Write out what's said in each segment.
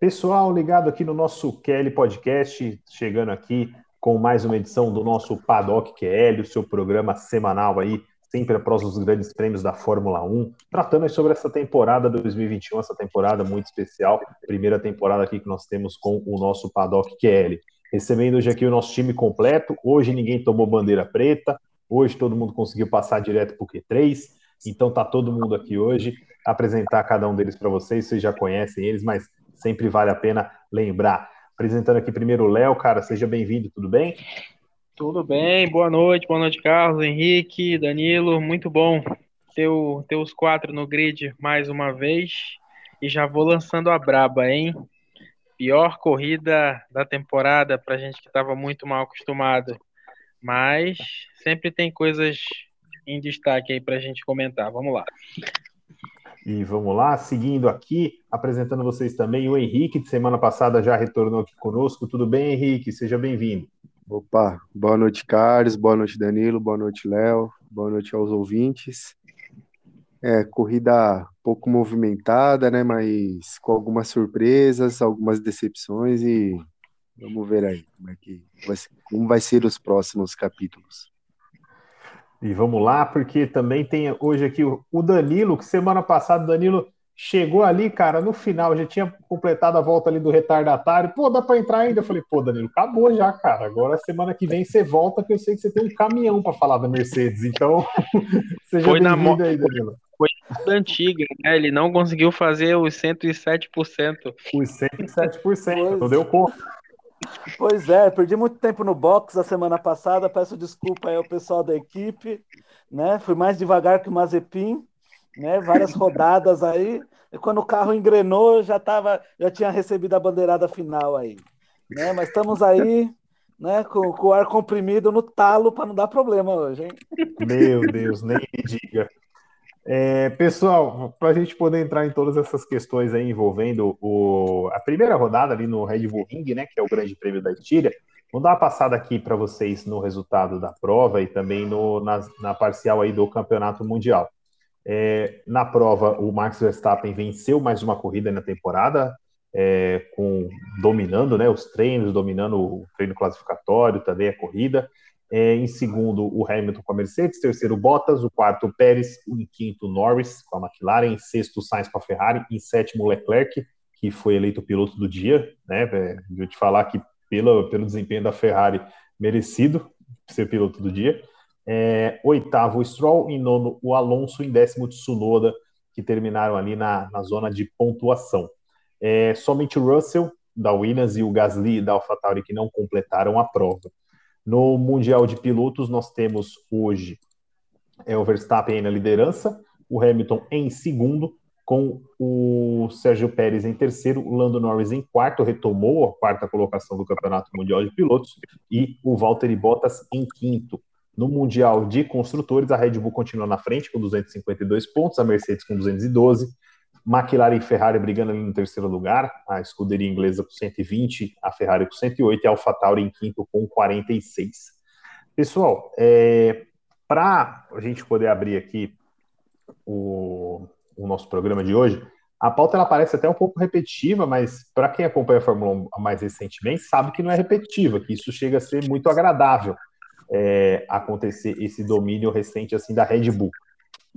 Pessoal ligado aqui no nosso Kelly Podcast, chegando aqui com mais uma edição do nosso Paddock QL, o seu programa semanal aí, sempre após os grandes prêmios da Fórmula 1, tratando sobre essa temporada 2021, essa temporada muito especial, primeira temporada aqui que nós temos com o nosso Paddock QL. Recebendo hoje aqui o nosso time completo, hoje ninguém tomou bandeira preta, hoje todo mundo conseguiu passar direto para o Q3, então tá todo mundo aqui hoje, apresentar cada um deles para vocês, vocês já conhecem eles, mas sempre vale a pena lembrar. Apresentando aqui primeiro o Léo, cara, seja bem-vindo, tudo bem? Tudo bem, boa noite, boa noite, Carlos, Henrique, Danilo, muito bom ter, o, ter os quatro no grid mais uma vez. E já vou lançando a braba, hein? Pior corrida da temporada para gente que estava muito mal acostumado. Mas sempre tem coisas em destaque aí para a gente comentar. Vamos lá. E vamos lá, seguindo aqui, apresentando vocês também o Henrique, de semana passada já retornou aqui conosco. Tudo bem, Henrique? Seja bem-vindo. Opa, boa noite, Carlos, boa noite, Danilo, boa noite, Léo, boa noite aos ouvintes. É, corrida pouco movimentada, né, mas com algumas surpresas, algumas decepções e vamos ver aí como, é que vai, como vai ser os próximos capítulos. E vamos lá, porque também tem hoje aqui o Danilo, que semana passada o Danilo chegou ali, cara, no final, já tinha completado a volta ali do retardatário. Pô, dá para entrar ainda? Eu falei, pô, Danilo, acabou já, cara. Agora semana que vem você volta, que eu sei que você tem um caminhão para falar da Mercedes. Então, seja Foi na moda aí, Danilo. Foi da antiga, né? Ele não conseguiu fazer os 107%. Os 107%, não deu conta. Pois é, perdi muito tempo no box a semana passada, peço desculpa aí ao pessoal da equipe, né? Fui mais devagar que o Mazepin, né? Várias rodadas aí, e quando o carro engrenou, já tava, já tinha recebido a bandeirada final aí, né? Mas estamos aí, né, com, com o ar comprimido no talo para não dar problema hoje, hein? Meu Deus, nem me diga. É, pessoal, para a gente poder entrar em todas essas questões aí envolvendo o, a primeira rodada ali no Red Bull Ring, né, que é o Grande Prêmio da Estíria, vou dar uma passada aqui para vocês no resultado da prova e também no, na, na parcial aí do Campeonato Mundial. É, na prova, o Max Verstappen venceu mais uma corrida na temporada, é, com dominando né, os treinos, dominando o treino classificatório, também a corrida. É, em segundo, o Hamilton com a Mercedes, terceiro, Bottas, o quarto, Pérez, em quinto, Norris com a McLaren, em sexto, Sainz com a Ferrari, em sétimo, Leclerc, que foi eleito piloto do dia, né? Vou te falar que pelo, desempenho da Ferrari, merecido ser piloto do dia. É, oitavo, Stroll, em nono, o Alonso, em décimo, Tsunoda, que terminaram ali na, na zona de pontuação. É, somente o Russell, da Williams, e o Gasly, da AlphaTauri, que não completaram a prova. No Mundial de Pilotos, nós temos hoje é, o Verstappen na liderança, o Hamilton em segundo, com o Sérgio Pérez em terceiro, o Lando Norris em quarto, retomou a quarta colocação do Campeonato Mundial de Pilotos, e o Valtteri Bottas em quinto. No Mundial de Construtores, a Red Bull continua na frente com 252 pontos, a Mercedes com 212, McLaren e Ferrari brigando ali no terceiro lugar, a escuderia inglesa com 120, a Ferrari com 108 e a AlphaTauri em quinto com 46. Pessoal, é, para a gente poder abrir aqui o, o, nosso programa de hoje, a pauta ela parece até um pouco repetitiva, mas para quem acompanha a Fórmula 1 mais recentemente, sabe que não é repetitiva, que isso chega a ser muito agradável é, acontecer esse domínio recente assim da Red Bull.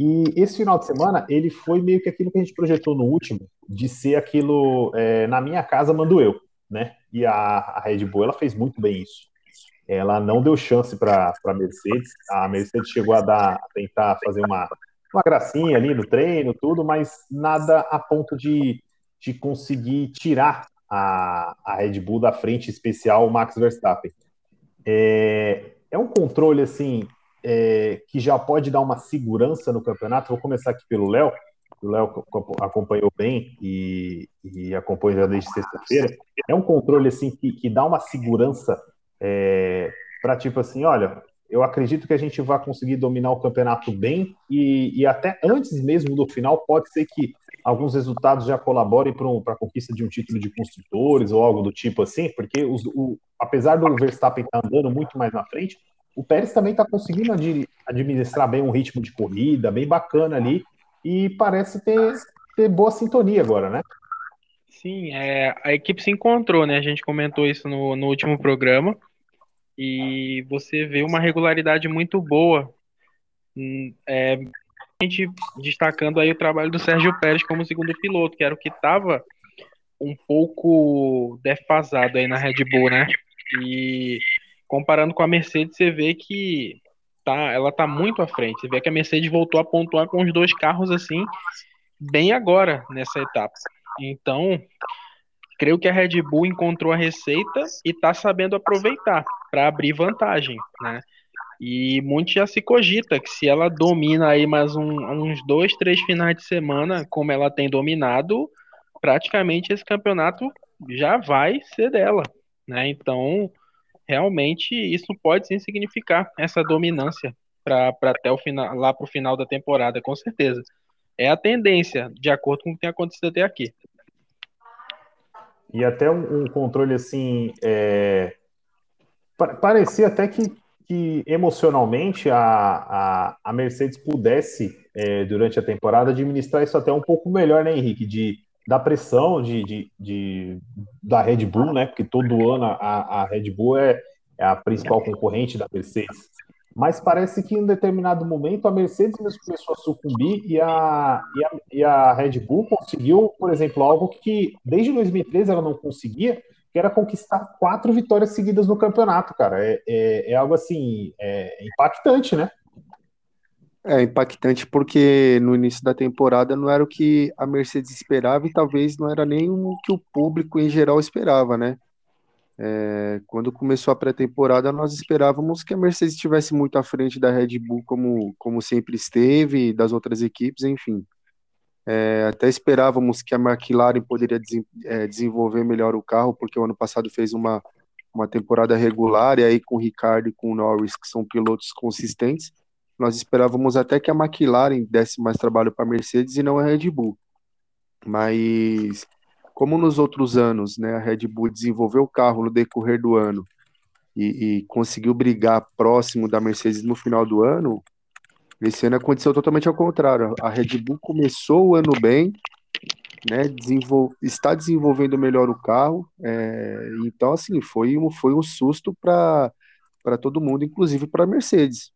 E esse final de semana, ele foi meio que aquilo que a gente projetou no último, de ser aquilo, é, na minha casa mando eu, né? E a, a, Red Bull, ela fez muito bem isso. Ela não deu chance para a Mercedes, a Mercedes chegou a, dar, a tentar fazer uma, uma gracinha ali no treino, tudo, mas nada a ponto de, de conseguir tirar a, a Red Bull da frente especial Max Verstappen. É, é um controle, assim, é, que já pode dar uma segurança no campeonato. Vou começar aqui pelo Léo. O Léo acompanhou bem e, e acompanha já desde sexta-feira. É um controle assim que, que dá uma segurança é, para tipo assim, olha, eu acredito que a gente vai conseguir dominar o campeonato bem e, e até antes mesmo do final pode ser que alguns resultados já colaborem para um, a conquista de um título de construtores ou algo do tipo assim, porque os, o, apesar do Verstappen estar tá andando muito mais na frente, o Pérez também está conseguindo administrar bem um ritmo de corrida, bem bacana ali, e parece ter, ter boa sintonia agora, né? Sim, é, a equipe se encontrou, né? A gente comentou isso no, no último programa. E você vê uma regularidade muito boa. Hum, é, a gente destacando aí o trabalho do Sérgio Pérez como segundo piloto, que era o que estava um pouco defasado aí na Red Bull, né? E comparando com a Mercedes, você vê que tá, ela tá muito à frente. Você vê que a Mercedes voltou a pontuar com os dois carros assim, bem agora nessa etapa. Então, creio que a Red Bull encontrou a receita e está sabendo aproveitar para abrir vantagem, né? E muito já se cogita que se ela domina aí mais um, uns dois, três finais de semana, como ela tem dominado, praticamente esse campeonato já vai ser dela, né? Então, realmente isso pode sim significar essa dominância para até o final, lá para o final da temporada, com certeza. É a tendência, de acordo com o que tem acontecido até aqui. E até um, um controle assim. É... Parecia até que, que emocionalmente a, a, a Mercedes pudesse, é, durante a temporada, administrar isso até um pouco melhor, né, Henrique? De, da pressão de, de, de da Red Bull, né? Porque todo ano a, a Red Bull é, é a principal concorrente da Mercedes mas parece que em um determinado momento a Mercedes mesmo começou a sucumbir e a, e a, e a, Red Bull conseguiu, por exemplo, algo que desde 2013 ela não conseguia, que era conquistar quatro vitórias seguidas no campeonato, cara. É, é, é algo assim, é impactante, né? É impactante porque no início da temporada não era o que a Mercedes esperava e talvez não era nem o que o público em geral esperava, né? É, quando começou a pré-temporada, nós esperávamos que a Mercedes estivesse muito à frente da Red Bull, como, como sempre esteve, das outras equipes, enfim. É, até esperávamos que a McLaren poderia des, é, desenvolver melhor o carro, porque o ano passado fez uma, uma temporada regular, e aí com o Ricardo e com o Norris, que são pilotos consistentes, nós esperávamos até que a McLaren desse mais trabalho para a Mercedes e não a Red Bull. Mas como nos outros anos, né, a Red Bull desenvolveu o carro no decorrer do ano e, e, conseguiu brigar próximo da Mercedes no final do ano, esse ano aconteceu totalmente ao contrário. A Red Bull começou o ano bem, né, desenvol está desenvolvendo melhor o carro, é, então assim foi um, foi um susto para todo mundo, inclusive para a Mercedes.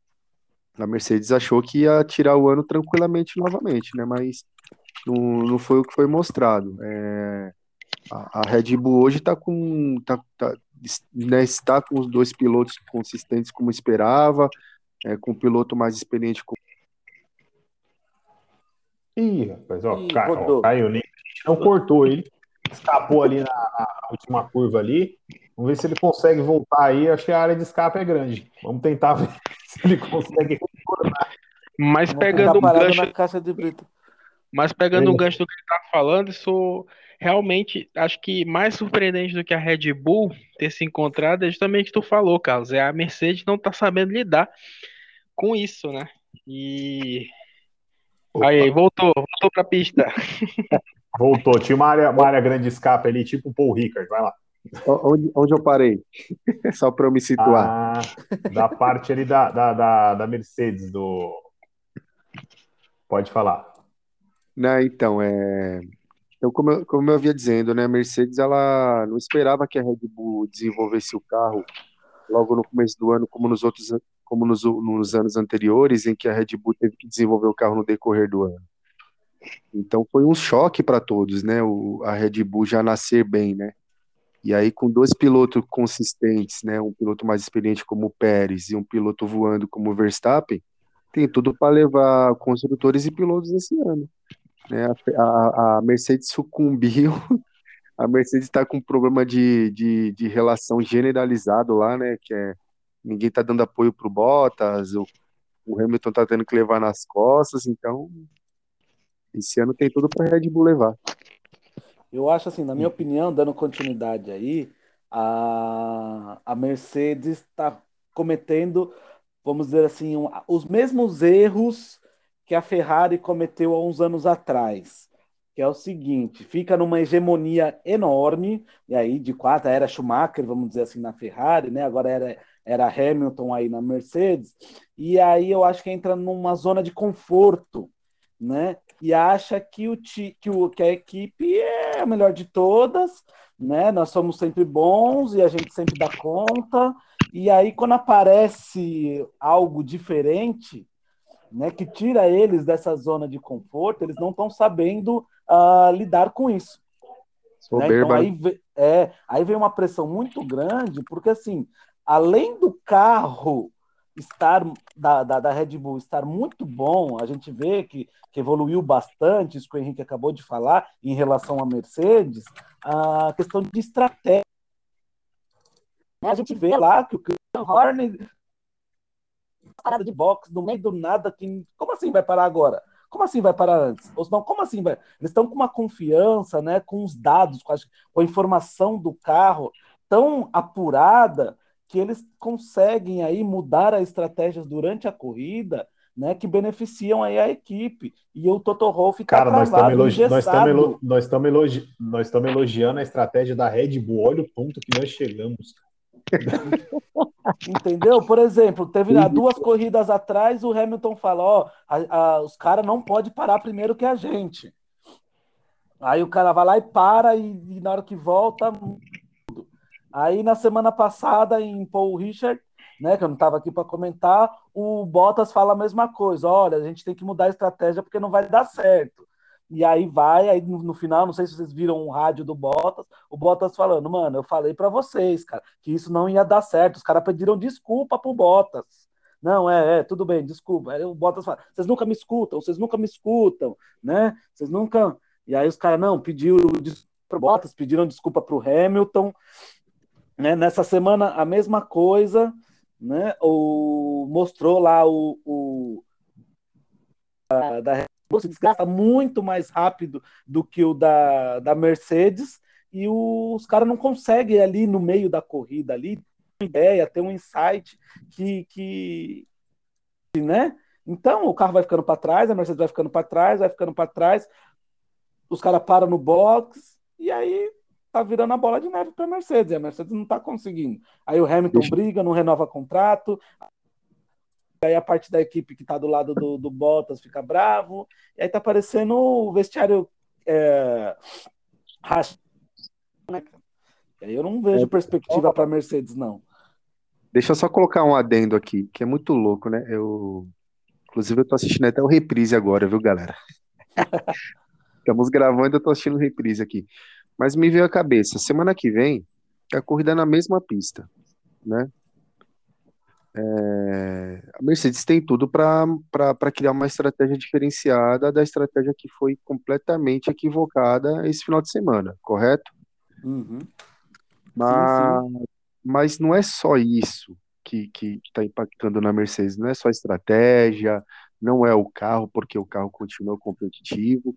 A Mercedes achou que ia tirar o ano tranquilamente novamente, né, mas não, não foi o que foi mostrado. É, a, a, Red Bull hoje está com. Tá, tá, né, está com os dois pilotos consistentes como esperava, é, com o piloto mais experiente. Com... Ih, rapaz, ó, Ih, caiu, caiu, nem, não cortou ele, escapou ali na, na, última curva ali. Vamos ver se ele consegue voltar aí. Acho que a área de escape é grande. Vamos tentar ver ele consegue retornar. Mas pegando um gancho. Na caixa de brita. Mas pegando o um gancho do que ele tá falando, isso realmente acho que mais surpreendente do que a Red Bull ter se encontrado é justamente o que tu falou, Carlos. É a Mercedes não tá sabendo lidar com isso, né? E. Opa. Aí, voltou, voltou pra pista. Voltou, tinha uma área, uma área grande de escape ali, tipo o Paul Ricard, vai lá. Onde, onde eu parei? Só para eu me situar. Ah, da parte ali da, da, da, da Mercedes, do. Pode falar. Não, então, é... Então, como eu, como eu havia dizendo, né, a Mercedes ela não esperava que a Red Bull desenvolvesse o carro logo no começo do ano, como nos outros, como nos, nos anos anteriores, em que a Red Bull teve que desenvolver o carro no decorrer do ano. Então foi um choque para todos, né? O, a Red Bull já nascer bem, né? E aí com dois pilotos consistentes, né? Um piloto mais experiente como o Pérez e um piloto voando como o Verstappen, tem tudo para levar construtores e pilotos esse ano. Né? A, a, Mercedes sucumbiu. A Mercedes está com um problema de, de, de, relação generalizado lá, né? Que é ninguém está dando apoio para o Bottas, o, o Hamilton está tendo que levar nas costas, então esse ano tem tudo para a Red Bull levar. Eu acho assim, na minha opinião, dando continuidade aí, a, a Mercedes está cometendo, vamos dizer assim, um, os mesmos erros que a Ferrari cometeu há uns anos atrás, que é o seguinte: fica numa hegemonia enorme, e aí de quatro era Schumacher, vamos dizer assim, na Ferrari, né? Agora era, era Hamilton aí na Mercedes, e aí eu acho que entra numa zona de conforto, né? E acha que, o, que, o, que a equipe é a melhor de todas, né? Nós somos sempre bons e a gente sempre dá conta. E aí, quando aparece algo diferente, né, que tira eles dessa zona de conforto, eles não estão sabendo uh, lidar com isso. Né? Então, aí, é, aí vem uma pressão muito grande, porque assim, além do carro estar da, da, da, Red Bull estar muito bom, a gente vê que, que evoluiu bastante, isso que o Henrique acabou de falar, em relação à Mercedes, a questão de estratégia. A gente vê lá que o Christian Horner de boxe no meio do nada, que como assim vai parar agora? Como assim vai parar antes? Ou não, como assim vai? Eles estão com uma confiança, né, com os dados, com a, com a informação do carro tão apurada que eles conseguem aí mudar as estratégias durante a corrida, né, que beneficiam aí a equipe. E o Toto Wolff fica Cara, nós estamos elogi nós nós elogi nós elogiando a estratégia da Red Bull. Olha o ponto que nós chegamos. Entendeu? Por exemplo, teve duas corridas atrás, o Hamilton falou: ó, a, a, os caras não podem parar primeiro que a gente. Aí o cara vai lá e para, e, e na hora que volta, Aí na semana passada, em Paul Richard, né, que eu não estava aqui para comentar, o Bottas fala a mesma coisa: olha, a gente tem que mudar a estratégia porque não vai dar certo. E aí vai, aí no, final, não sei se vocês viram um rádio do Bottas, o Bottas falando, mano, eu falei para vocês, cara, que isso não ia dar certo. Os caras pediram desculpa pro Bottas. Não, é, é, tudo bem, desculpa. Aí o Bottas fala, vocês nunca me escutam, vocês nunca me escutam, né? Vocês nunca. E aí os caras, não, pediram desculpa pro Bottas, pediram desculpa pro Hamilton, né? Nessa semana, a mesma coisa, né? O, mostrou lá o, o a, da se desgasta muito mais rápido do que o da, da Mercedes e os caras não conseguem ali no meio da corrida ali ter uma ideia, ter um insight que, que né? Então o carro vai ficando para trás, a Mercedes vai ficando para trás, vai ficando para trás, os caras param no box e aí tá virando a bola de neve para a Mercedes, e a Mercedes não está conseguindo. Aí o Hamilton Deixa... briga, não renova contrato, aí a parte da equipe que está do lado do, do, Bottas fica bravo, e aí tá parecendo o vestiário é, né? Aí eu não vejo é. perspectiva para a Mercedes, não. Deixa eu só colocar um adendo aqui, que é muito louco, né? Eu, inclusive, eu tô assistindo até o reprise agora, viu, galera? Estamos gravando, eu tô assistindo o reprise aqui. Mas me veio a cabeça, semana que vem, a corrida é na mesma pista, né? É, a Mercedes tem tudo para criar uma estratégia diferenciada da estratégia que foi completamente equivocada esse final de semana, correto? Uhum. Mas, sim, sim. mas não é só isso que está impactando na Mercedes, não é só a estratégia, não é o carro, porque o carro continua competitivo,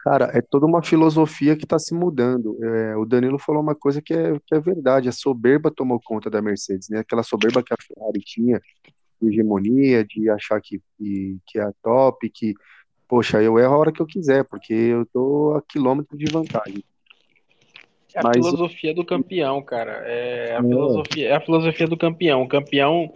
Cara, é toda uma filosofia que está se mudando. É, o Danilo falou uma coisa que é, que é verdade, a soberba tomou conta da Mercedes, né? Aquela soberba que a Ferrari tinha, de hegemonia, de achar que, que, que é a top, que, poxa, eu erro a hora que eu quiser, porque eu tô a quilômetro de vantagem. É a Mas... filosofia do campeão, cara. É a, é. Filosofia, é a filosofia do campeão. O campeão,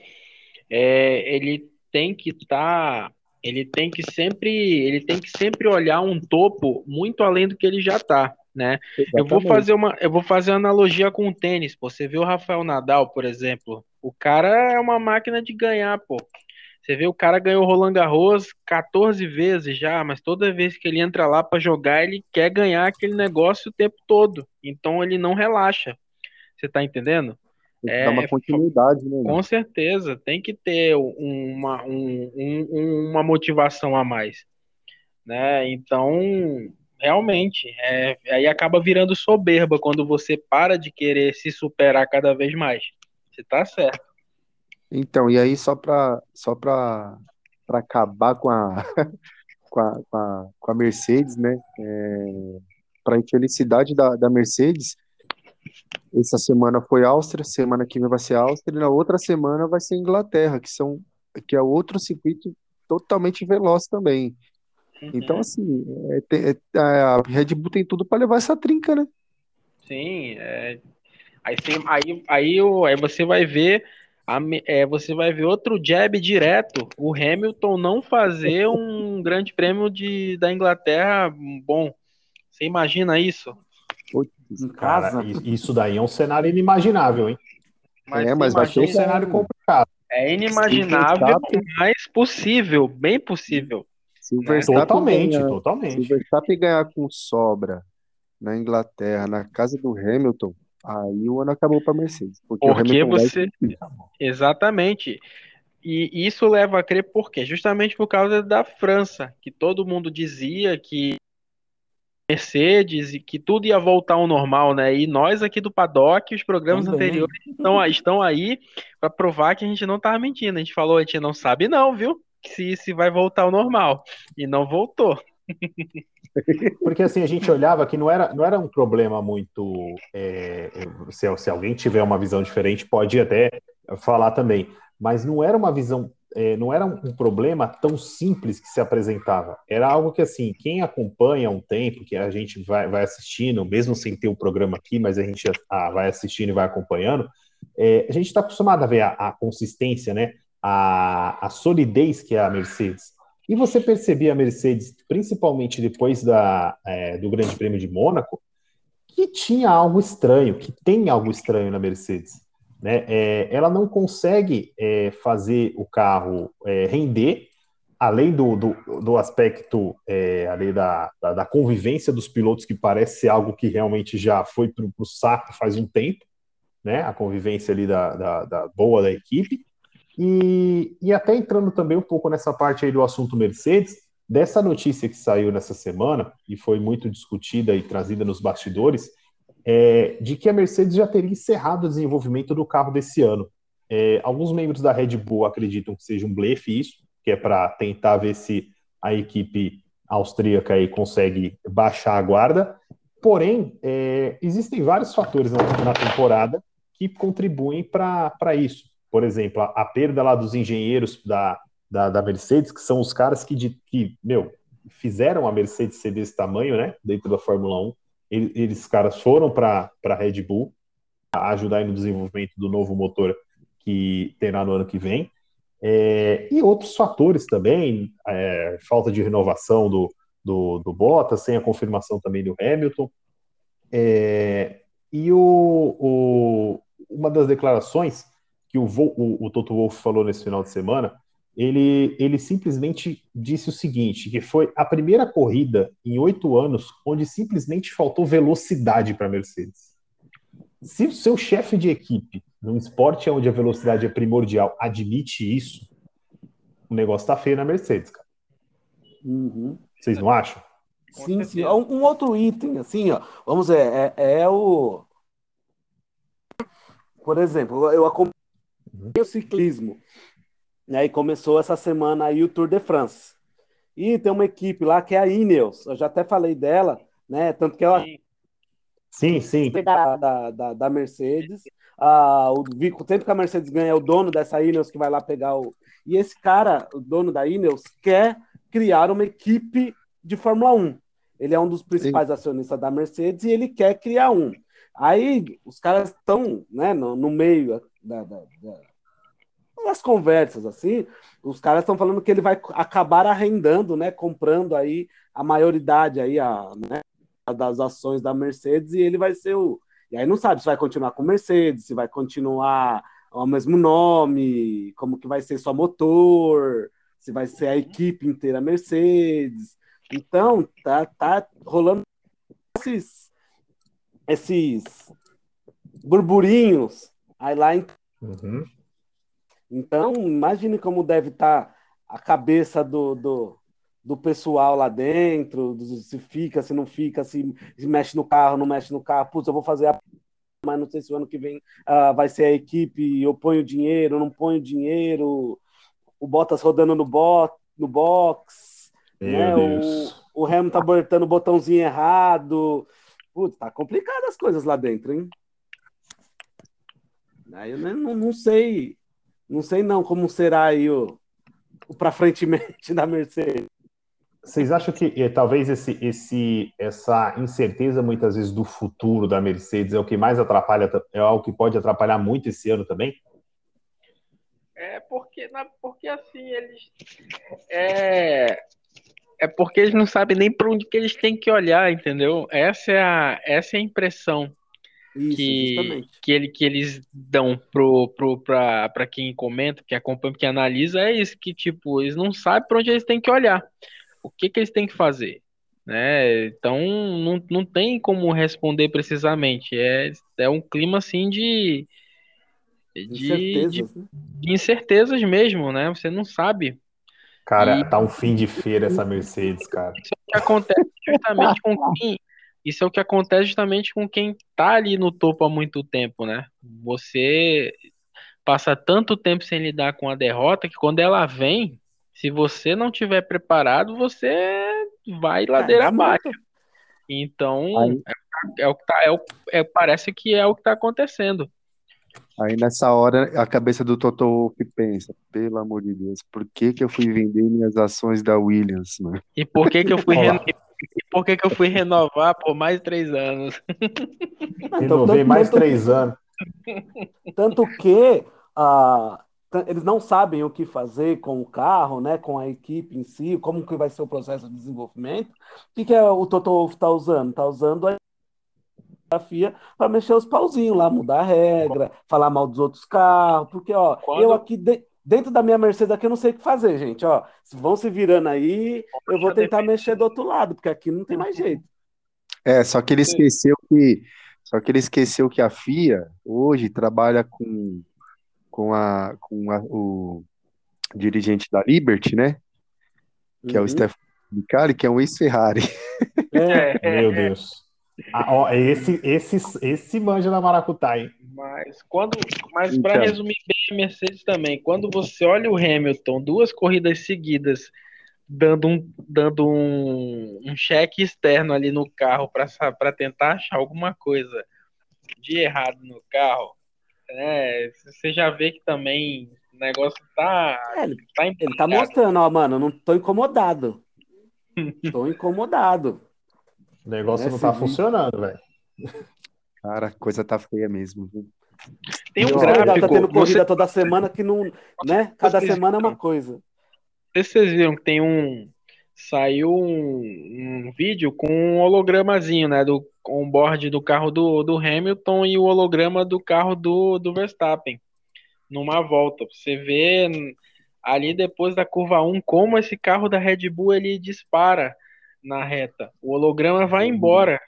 é, ele tem que estar... Tá ele tem que sempre ele tem que sempre olhar um topo muito além do que ele já está né? Eu vou fazer uma eu vou fazer uma analogia com o tênis pô. você vê o Rafael Nadal por exemplo. O cara é uma máquina de ganhar pô. Você vê o cara ganhou Roland Garros 14 vezes já mas toda vez que ele entra lá para jogar ele quer ganhar aquele negócio o tempo todo. Então ele não relaxa. Você tá entendendo tem que é, dar uma continuidade, né? Com certeza, tem que ter uma, um, um, uma motivação a mais. Né? Então, realmente, é, aí acaba virando soberba quando você para de querer se superar cada vez mais. Você tá certo. Então, e aí só para só para acabar com a, com a, com a, com a Mercedes, né? É, para infelicidade da, da Mercedes, essa semana foi Áustria, semana que vem vai ser Áustria, e na outra semana vai ser Inglaterra, que são que é outro circuito totalmente veloz também. Uhum. Então, assim, é, é, a Red Bull tem tudo para levar essa trinca, né? Sim, é... aí, aí, aí, aí você vai ver é, você vai ver outro jab direto, o Hamilton não fazer um grande prêmio de, da Inglaterra bom. Você imagina isso? Cara, isso daí é um cenário inimaginável, hein? Mas é, mas vai ser um cenário complicado. É inimaginável, mas possível, bem possível. Se o Verstappen totalmente, ganhar, totalmente. Se o Verstappen ganhar com sobra na Inglaterra, na casa do Hamilton, aí o ano acabou para Mercedes. Porque, porque você. Exatamente. E isso leva a crer por quê? Justamente por causa da França, que todo mundo dizia que Mercedes e que tudo ia voltar ao normal, né? E nós aqui do Paddock, os programas Também. anteriores estão, estão aí para provar que a gente não estava mentindo. A gente falou, a gente não sabe não, viu? Se, se vai voltar ao normal. E não voltou. Porque assim, a gente olhava que não era, não era um problema muito. É, se, se alguém tiver uma visão diferente, pode até falar também. Mas não era uma visão é, não era um problema tão simples que se apresentava. Era algo que, assim, quem acompanha há um tempo, que a gente vai, vai assistindo, mesmo sem ter o programa aqui, mas a gente ah, vai assistindo e vai acompanhando, é, a gente está acostumado a ver a, a consistência, né? A, a, solidez que é a Mercedes. E você percebia a Mercedes, principalmente depois da, é, do Grande Prêmio de Mônaco, que tinha algo estranho, que tem algo estranho na Mercedes né, é, ela não consegue é, fazer o carro é, render, além do, do, do aspecto é, além da, da, da, convivência dos pilotos, que parece ser algo que realmente já foi para o saco faz um tempo, né, a convivência ali da, da, da boa da equipe, e, e até entrando também um pouco nessa parte aí do assunto Mercedes, dessa notícia que saiu nessa semana, e foi muito discutida e trazida nos bastidores, é, de que a Mercedes já teria encerrado o desenvolvimento do carro desse ano. É, alguns membros da Red Bull acreditam que seja um blefe isso, que é para tentar ver se a equipe austríaca aí consegue baixar a guarda. Porém, é, existem vários fatores na, na temporada que contribuem para isso. Por exemplo, a, a, perda lá dos engenheiros da, da, da Mercedes, que são os caras que, de, que, meu, fizeram a Mercedes ser desse tamanho, né, dentro da Fórmula 1 eles caras foram para a Red Bull ajudar no desenvolvimento do novo motor que terá no ano que vem. É, e outros fatores também, é, falta de renovação do, do, do, Bottas, sem a confirmação também do Hamilton. É, e o, o, uma das declarações que o, o, o Toto Wolff falou nesse final de semana ele, ele simplesmente disse o seguinte: que foi a primeira corrida em oito anos onde simplesmente faltou velocidade para a Mercedes. Se o seu chefe de equipe, num esporte onde a velocidade é primordial, admite isso, o negócio tá feio na Mercedes, cara. Uhum. Vocês não acham? Sim, sim. Um, um, outro item, assim, ó, vamos ver, é, é o. Por exemplo, eu acompanho uhum. o ciclismo. Né, e começou essa semana aí o Tour de France. E tem uma equipe lá que é a Ineos. Eu já até falei dela, né? Tanto que ela. Sim, sim. Da, da, da Mercedes. Ah, o, o tempo que a Mercedes ganha é o dono dessa Ineos que vai lá pegar o. E esse cara, o dono da Ineos, quer criar uma equipe de Fórmula 1. Ele é um dos principais sim. acionistas da Mercedes e ele quer criar um. Aí os caras estão né, no, no meio da, da, da nas conversas assim, os caras estão falando que ele vai acabar arrendando, né, comprando aí a maioridade aí a, né, das ações da Mercedes e ele vai ser o e aí não sabe se vai continuar com Mercedes, se vai continuar o mesmo nome, como que vai ser só motor, se vai ser a equipe inteira Mercedes. Então, tá tá rolando esses esses burburinhos aí lá em uhum. Então, imagine como deve estar a cabeça do, do, do pessoal lá dentro, se fica, se não fica, se, mexe no carro, não mexe no carro. Putz, eu vou fazer a. Mas não sei se o ano que vem uh, vai ser a equipe, eu ponho dinheiro, não ponho dinheiro, o Bottas rodando no, bot, no box, né? o, o Hamilton tá apertando o botãozinho errado. Putz, tá complicado as coisas lá dentro, hein? Aí eu não, não sei não sei não como será aí o, o para frente da Mercedes. Vocês acham que eh, talvez esse, esse, essa incerteza muitas vezes do futuro da Mercedes é o que mais atrapalha, é algo que pode atrapalhar muito esse ano também? É porque, na, porque assim, eles. É, é porque eles não sabem nem para onde que eles têm que olhar, entendeu? Essa é a, essa é a impressão Isso, que, justamente. que, ele, que eles dão pro, pro, para quem comenta, que acompanha, que analisa, é isso, que tipo, eles não sabem para onde eles têm que olhar. O que, que eles têm que fazer? Né? Então não, não tem como responder precisamente. É, é um clima assim de, de, de, Incertezas, né? de incertezas mesmo, né? Você não sabe. Cara, E- tá um fim de feira essa Mercedes, cara. Isso é que acontece justamente com quem. Isso é o que acontece justamente com quem tá ali no topo há muito tempo, né? Você passa tanto tempo sem lidar com a derrota que quando ela vem, se você não tiver preparado, você vai ladeira abaixo. Então, Aí- é, é o que tá, é o- é- parece que é o que tá acontecendo. Aí nessa hora a cabeça do Toto Wolff pensa, pelo amor de Deus, por que que eu fui vender minhas ações da Williams, mano? E por que que eu fui. e por que que eu fui renovar por mais três anos? Renovei mais tanto- três anos. Tanto que ah, eles não sabem o que fazer com o carro, né, com a equipe em si, como que vai ser o processo de desenvolvimento. O que, que é o Toto Wolff está usando? Está usando a FIA para mexer os pauzinhos lá, mudar a regra, falar mal dos outros carros, porque ó, Quando- eu aqui de- dentro da minha Mercedes aqui eu não sei o que fazer, gente, ó. Vão se virando aí, eu vou tentar mexer do outro lado, porque aqui não tem mais jeito. É, só que ele esqueceu que, só que ele esqueceu que a FIA hoje trabalha com, com, a, com a- o dirigente da Liberty, né? Que é o Uhum. Stefano Vicari, que é um ex-Ferrari. É, Meu Deus. Ah, ó, esse, esse, esse manja da Maracutá, hein? Mas quando, mas para Então. resumir bem a Mercedes também, quando você olha o Hamilton duas corridas seguidas dando um dando um, um cheque externo ali no carro para tentar achar alguma coisa de errado no carro, né? Você já vê que também o negócio tá É, ele, tá ele tá mostrando, ó, mano, eu não tô incomodado. Tô incomodado. O negócio É, não tá funcionando, velho. Cara, a coisa tá feia mesmo. viu? Tem um gráfico, tá tendo você- corrida toda semana que não, né? Cada vocês semana é uma coisa. Não sei se vocês viram que tem um. Saiu um, um vídeo com um hologramazinho, né? Do on-board do carro do, do Hamilton e o holograma do carro do, do Verstappen. Numa volta. Você vê ali depois da curva 1 como esse carro da Red Bull ele dispara na reta. O holograma vai embora.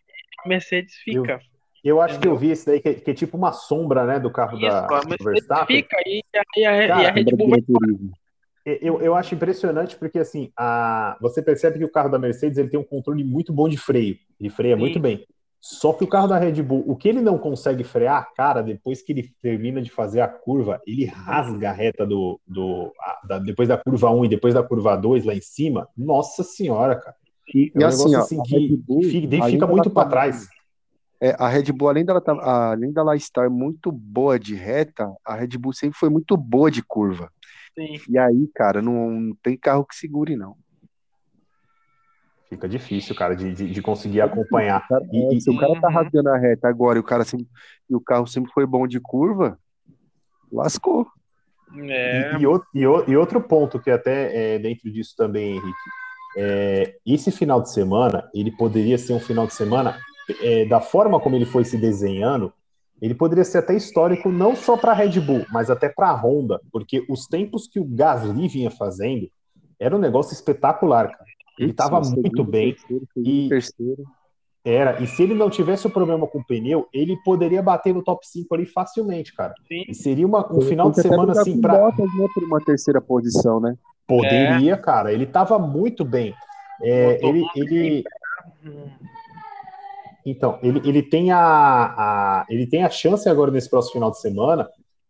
A Mercedes fica. Eu acho que eu vi esse daí, que, é- que é tipo uma sombra, né, do carro Isso, da, a Mercedes Verstappen. fica e, e a, e Cara, a Red Bull vai. Eu, eu acho impressionante porque, assim, a, você percebe que o carro da Mercedes ele tem um controle muito bom de freio. Ele freia Sim. muito bem. Só que o carro da Red Bull, o que ele não consegue frear, cara, depois que ele termina de fazer a curva, ele rasga a reta do. do a- da- depois da curva 1 e depois da curva 2 lá em cima. Nossa senhora, cara. E, É um e assim, negócio ó, assim a que, Bull, que fica, fica muito tá- para trás. É, a Red Bull, além dela, tá, além dela estar muito boa de reta, a Red Bull sempre foi muito boa de curva. Sim. E aí, cara, não, não tem carro que segure, não. Fica difícil, cara, de, de, de conseguir acompanhar. O cara- E- é, e- se o cara tá Uhum. rasgando a reta agora e o cara sempre, e o carro sempre foi bom de curva, lascou. É, E, e, o- e o- e outro ponto que até é dentro disso também, Henrique, é, esse final de semana, ele poderia ser um final de semana, é, da forma como ele foi se desenhando, ele poderia ser até histórico não só para a Red Bull, mas até para a Honda, porque os tempos que o Gasly vinha fazendo era um negócio espetacular, cara. Ele estava muito bem, Terceiro, e- terceiro. era, e se ele não tivesse o problema com o pneu, ele poderia bater no top 5 ali facilmente, cara. sim. E seria uma- um final de semana assim para né, por uma terceira posição, né? Poderia, cara. Ele tava muito bem. É, ele, ele, então, ele, ele tem a, a- ele tem a chance agora nesse próximo final de semana,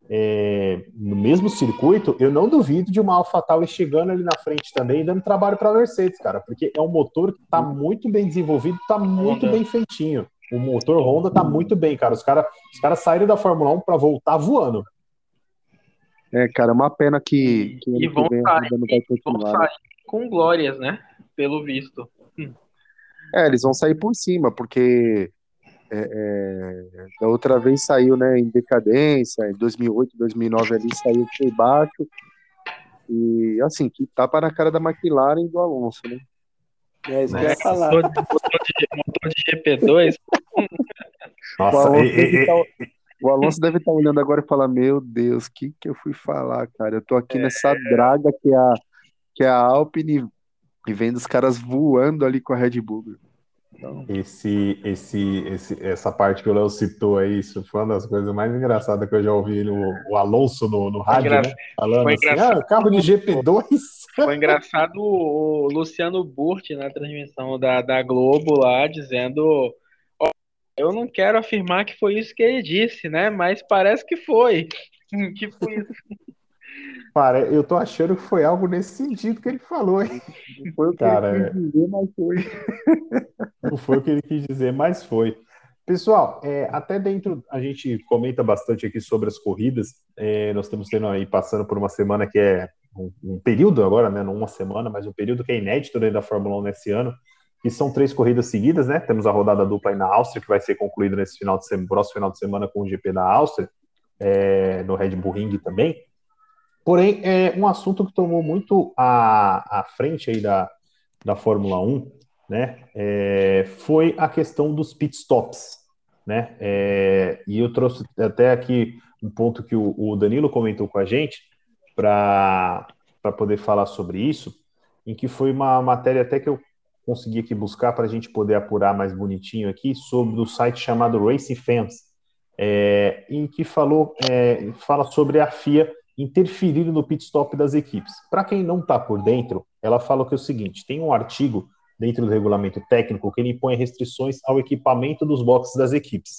é, no mesmo circuito. Eu não duvido de uma AlphaTauri chegando ali na frente também e dando trabalho para a Mercedes, cara, porque é um motor que está muito bem desenvolvido, está muito Honda. bem feitinho. O motor Honda tá muito bem, cara. Os caras os cara saíram da Fórmula 1 para voltar voando. É, cara, uma pena que, que E vão que vem a sair, não vai vão continuar. né? sair com glórias, né? Pelo visto. É, eles vão sair por cima, porque é, é, da outra vez saiu né, em decadência, em 2008, 2009 ali saiu foi baixo. E assim, que tapa na cara da McLaren e do Alonso, né? É isso que eu ia falar. motor de, motor de- motor de GP2. O Nossa, Alonso, e- e- e- tá, o Alonso deve estar olhando agora e falar: Meu Deus, o que, que eu fui falar, cara? Eu tô aqui nessa draga que é a, que é a Alpine e vendo os caras voando ali com a Red Bull. Então, esse, esse, esse, essa parte que o Léo citou aí, isso foi uma das coisas mais engraçadas que eu já ouvi o, o Alonso no, no rádio, engra- né? Falando foi assim, engraçado. ah, carro de GP2. Foi engraçado o Luciano Burti na transmissão da, da Globo lá, dizendo: "Ó, Eu não quero afirmar que foi isso que ele disse, né? Mas parece que foi. Tipo isso. Cara, eu tô achando que foi algo nesse sentido que ele falou, hein? não foi o que Cara, ele quis dizer, mas foi. Não foi o que ele quis dizer, mas foi. Pessoal, é, até dentro, a gente comenta bastante aqui sobre as corridas. É, nós estamos tendo aí, passando por uma semana que é um, um período agora, né? Não uma semana, mas um período que é inédito dentro da Fórmula 1 nesse ano. Que são três corridas seguidas, né? Temos a rodada dupla aí na Áustria, que vai ser concluída nesse final de semana, próximo final de semana com o GP da Áustria, é, no Red Bull Ring também. Porém, é um assunto que tomou muito a, a frente aí da, da Fórmula 1, né? é, foi a questão dos pit stops, né? É, e eu trouxe até aqui um ponto que o, o Danilo comentou com a gente para poder falar sobre isso, em que foi uma matéria até que eu consegui aqui buscar para a gente poder apurar mais bonitinho aqui sobre o site chamado Racing Fans, é, em que falou é, fala sobre a FIA interferir no pit stop das equipes. Para quem não está por dentro, ela fala que é o seguinte: tem um artigo dentro do regulamento técnico que ele impõe restrições ao equipamento dos boxes das equipes.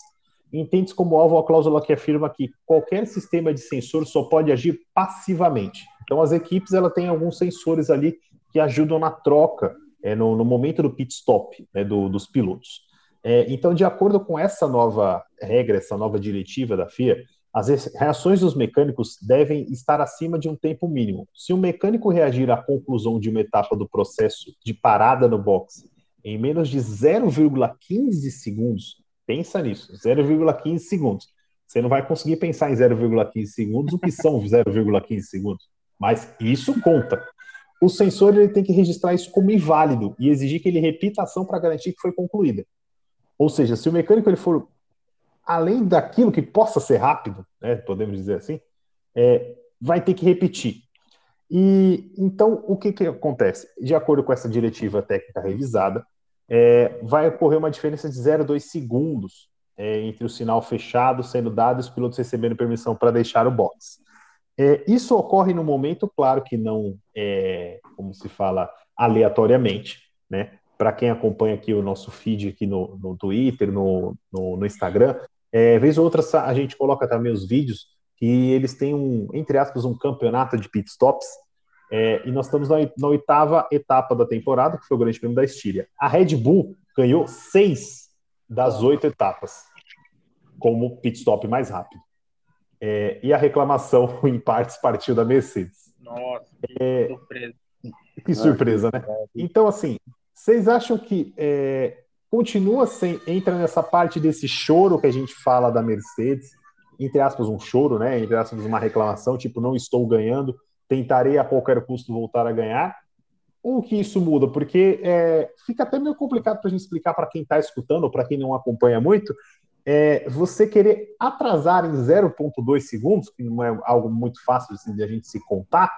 Entende-se como alvo a cláusula que afirma que qualquer sistema de sensor só pode agir passivamente. Então, as equipes ela têm alguns sensores ali que ajudam na troca, é, no, no momento do pit stop né, do, dos pilotos. É, então, de acordo com essa nova regra, essa nova diretiva da FIA, as reações dos mecânicos devem estar acima de um tempo mínimo. Se o mecânico reagir à conclusão de uma etapa do processo de parada no box em menos de 0,15 segundos, pensa nisso, 0,15 segundos. Você não vai conseguir pensar em 0,15 segundos o que são 0,15 segundos, mas isso conta. O sensor ele tem que registrar isso como inválido e exigir que ele repita a ação para garantir que foi concluída. Ou seja, se o mecânico ele for além daquilo que possa ser rápido, né, podemos dizer assim, é, vai ter que repetir. E então o que, que acontece? De acordo com essa diretiva técnica revisada, é, vai ocorrer uma diferença de 0,2 segundos é, entre o sinal fechado sendo dado e os pilotos recebendo permissão para deixar o box. É, isso ocorre no momento, claro que não, é, como se fala, aleatoriamente, né? Para quem acompanha aqui o nosso feed aqui no, no Twitter, no, no, no Instagram, é, vez ou outra a gente coloca também os vídeos que eles têm um, entre aspas, um campeonato de pit stops. É, e nós estamos na, na, oitava etapa da temporada, que foi o Grande Prêmio da Estíria. A Red Bull ganhou seis das oito etapas como pit stop mais rápido. É, e a reclamação, em partes, partiu da Mercedes. Nossa, é, que surpresa. Que surpresa, né? Então, assim, vocês acham que é, continua sem entra nessa parte desse choro que a gente fala da Mercedes, entre aspas um choro, né? Entre aspas uma reclamação, tipo não estou ganhando, tentarei a qualquer custo voltar a ganhar. Ou que isso muda? Porque é, fica até meio complicado para a gente explicar para quem está escutando ou para quem não acompanha muito. É, você querer atrasar em 0,2 segundos, que não é algo muito fácil assim, de a gente se contar,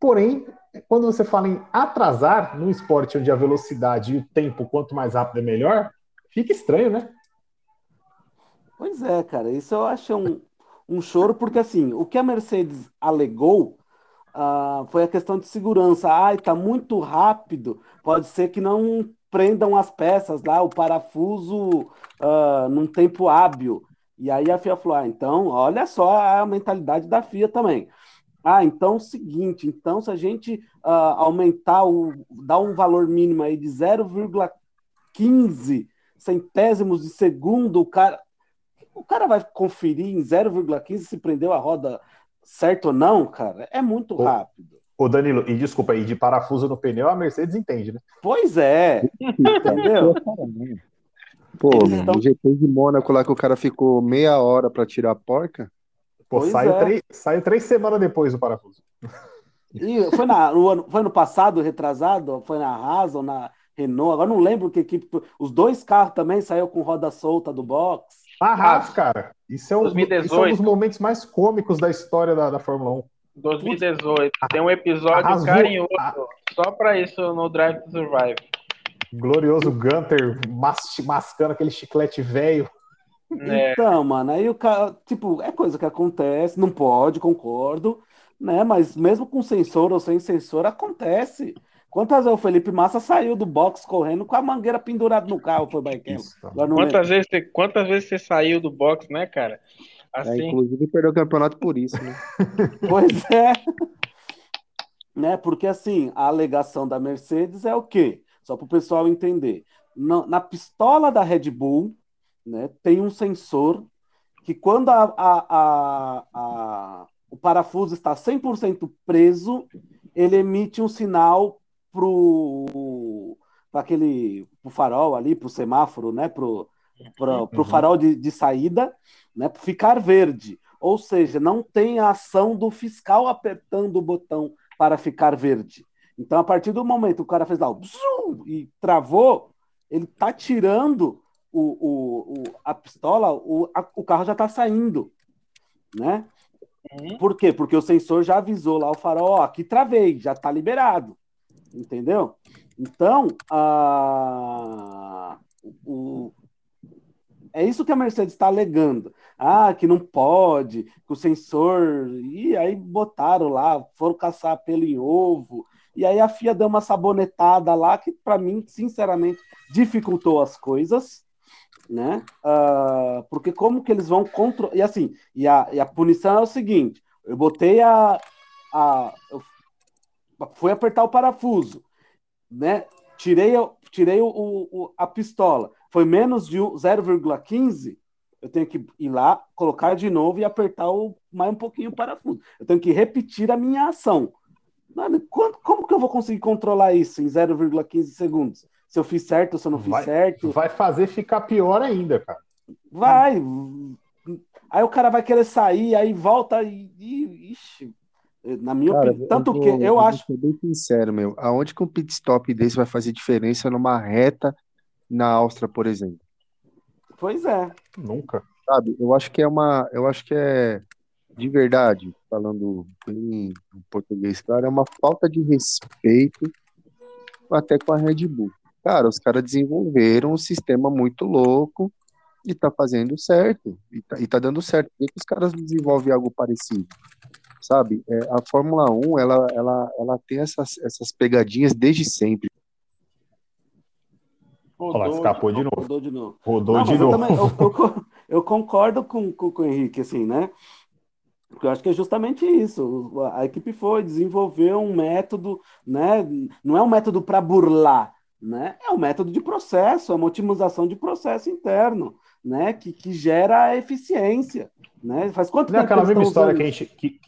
Porém, quando você fala em atrasar no esporte onde a velocidade e o tempo, quanto mais rápido é melhor, fica estranho, né? Pois é, cara, isso eu acho um, um choro, porque assim, o que a Mercedes alegou uh, foi a questão de segurança. Ai, tá muito rápido, pode ser que não prendam as peças lá, o parafuso uh, num tempo hábil. E aí a FIA falou: ah, então, olha só a mentalidade da FIA também. Ah, então o seguinte, então se a gente uh, aumentar o, dar um valor mínimo aí de 0,15 centésimos de segundo, o cara, o cara vai conferir em 0,15 se prendeu a roda certo ou não, cara? É muito rápido. Ô Danilo, e desculpa aí, de parafuso no pneu a Mercedes entende, né? Pois é, entendeu? Pô, Eles estão- no GP de Mônaco lá que o cara ficou meia hora pra tirar a porca. Pô, Pois saiu, é. três, saiu três semanas depois do parafuso. E foi, na, no ano, foi no passado, retrasado? Foi na Haas ou na Renault? Agora não lembro que equipe. Os dois carros também saiu com roda solta do box. A Haas, cara, isso é, um, 2018. isso é um dos momentos mais cômicos da história da, da Fórmula 1. 2018. Tem um episódio Arrasou. carinhoso Ah. só pra isso no Drive to Survive. Glorioso Gunter mas- mascando aquele chiclete velho. É, Então, mano, aí o cara, tipo, é coisa que acontece, não pode, concordo, né? Mas mesmo com sensor ou sem sensor, acontece. Quantas vezes o Felipe Massa saiu do box correndo com a mangueira pendurada no carro, foi não quantas, vezes você, quantas vezes você saiu do box, né, cara? É, Assim, inclusive perdeu o campeonato por isso, né? Pois é. Né? Porque assim, a alegação da Mercedes é o quê? Só para o pessoal entender. Na, na pistola da Red Bull, né, tem um sensor que quando a, a- a- a- o parafuso está 100% preso, ele emite um sinal pro para aquele pro farol ali, pro semáforo, né, pro, pro, pro Uhum. farol de, de saída, né, ficar verde. Ou seja, não tem a ação do fiscal apertando o botão para ficar verde. Então, a partir do momento que o cara fez lá o bzum, e travou, ele tá tirando o, o, o- a pistola, o, a- o carro já está saindo, né? uhum. Por quê? Porque o sensor já avisou lá o farol, ó, aqui travei, já está liberado. Entendeu? Então, a... o... é isso que a Mercedes está alegando. Ah, que não pode, que o sensor. E aí botaram lá, foram caçar pelo em ovo. E aí a FIA deu uma sabonetada lá que, para mim, sinceramente, dificultou as coisas, né? Ah, porque como que eles vão controlar. E assim, e a, e a punição é o seguinte: eu botei a. a eu fui apertar o parafuso, né? Tirei, tirei o, o- a pistola, foi menos de um- 0,15. Eu tenho que ir lá, colocar de novo e apertar o, mais um pouquinho o parafuso. Eu tenho que repetir a minha ação. Mano, quando- como que eu vou conseguir controlar isso em 0,15 segundos? Se eu fiz certo, se eu não fiz Vai- certo? Vai fazer ficar pior ainda, cara. Vai. Aí o cara vai querer sair, aí volta e. e ixi, na minha Cara, opinião. Tanto vou- que eu vou acho. ser bem sincero, meu. Aonde que um pit stop desse vai fazer diferença numa reta na Áustria, por exemplo? Pois é. Nunca. Sabe? Eu acho que é uma, eu acho que é de verdade, falando bem em português, claro, é uma falta de respeito até com a Red Bull. Cara, os caras desenvolveram um sistema muito louco e tá fazendo certo. E tá, e tá dando certo. Por que que os caras não desenvolvem algo parecido? Sabe? É, a Fórmula 1, ela, ela, ela tem essas, essas pegadinhas desde sempre. Olha Rodou, escapou de novo. Rodou de novo. Rodou Não, de mas eu, novo. também, eu, eu eu concordo com, com, com o Henrique, assim, né? Porque eu acho que é justamente isso. A equipe foi desenvolver um método, né? Não é um método para burlar, né? É um método de processo, é uma otimização de processo interno, né? Que, que gera eficiência, né? Faz quanto Não é tempo aquela eles mesma história que a gente que,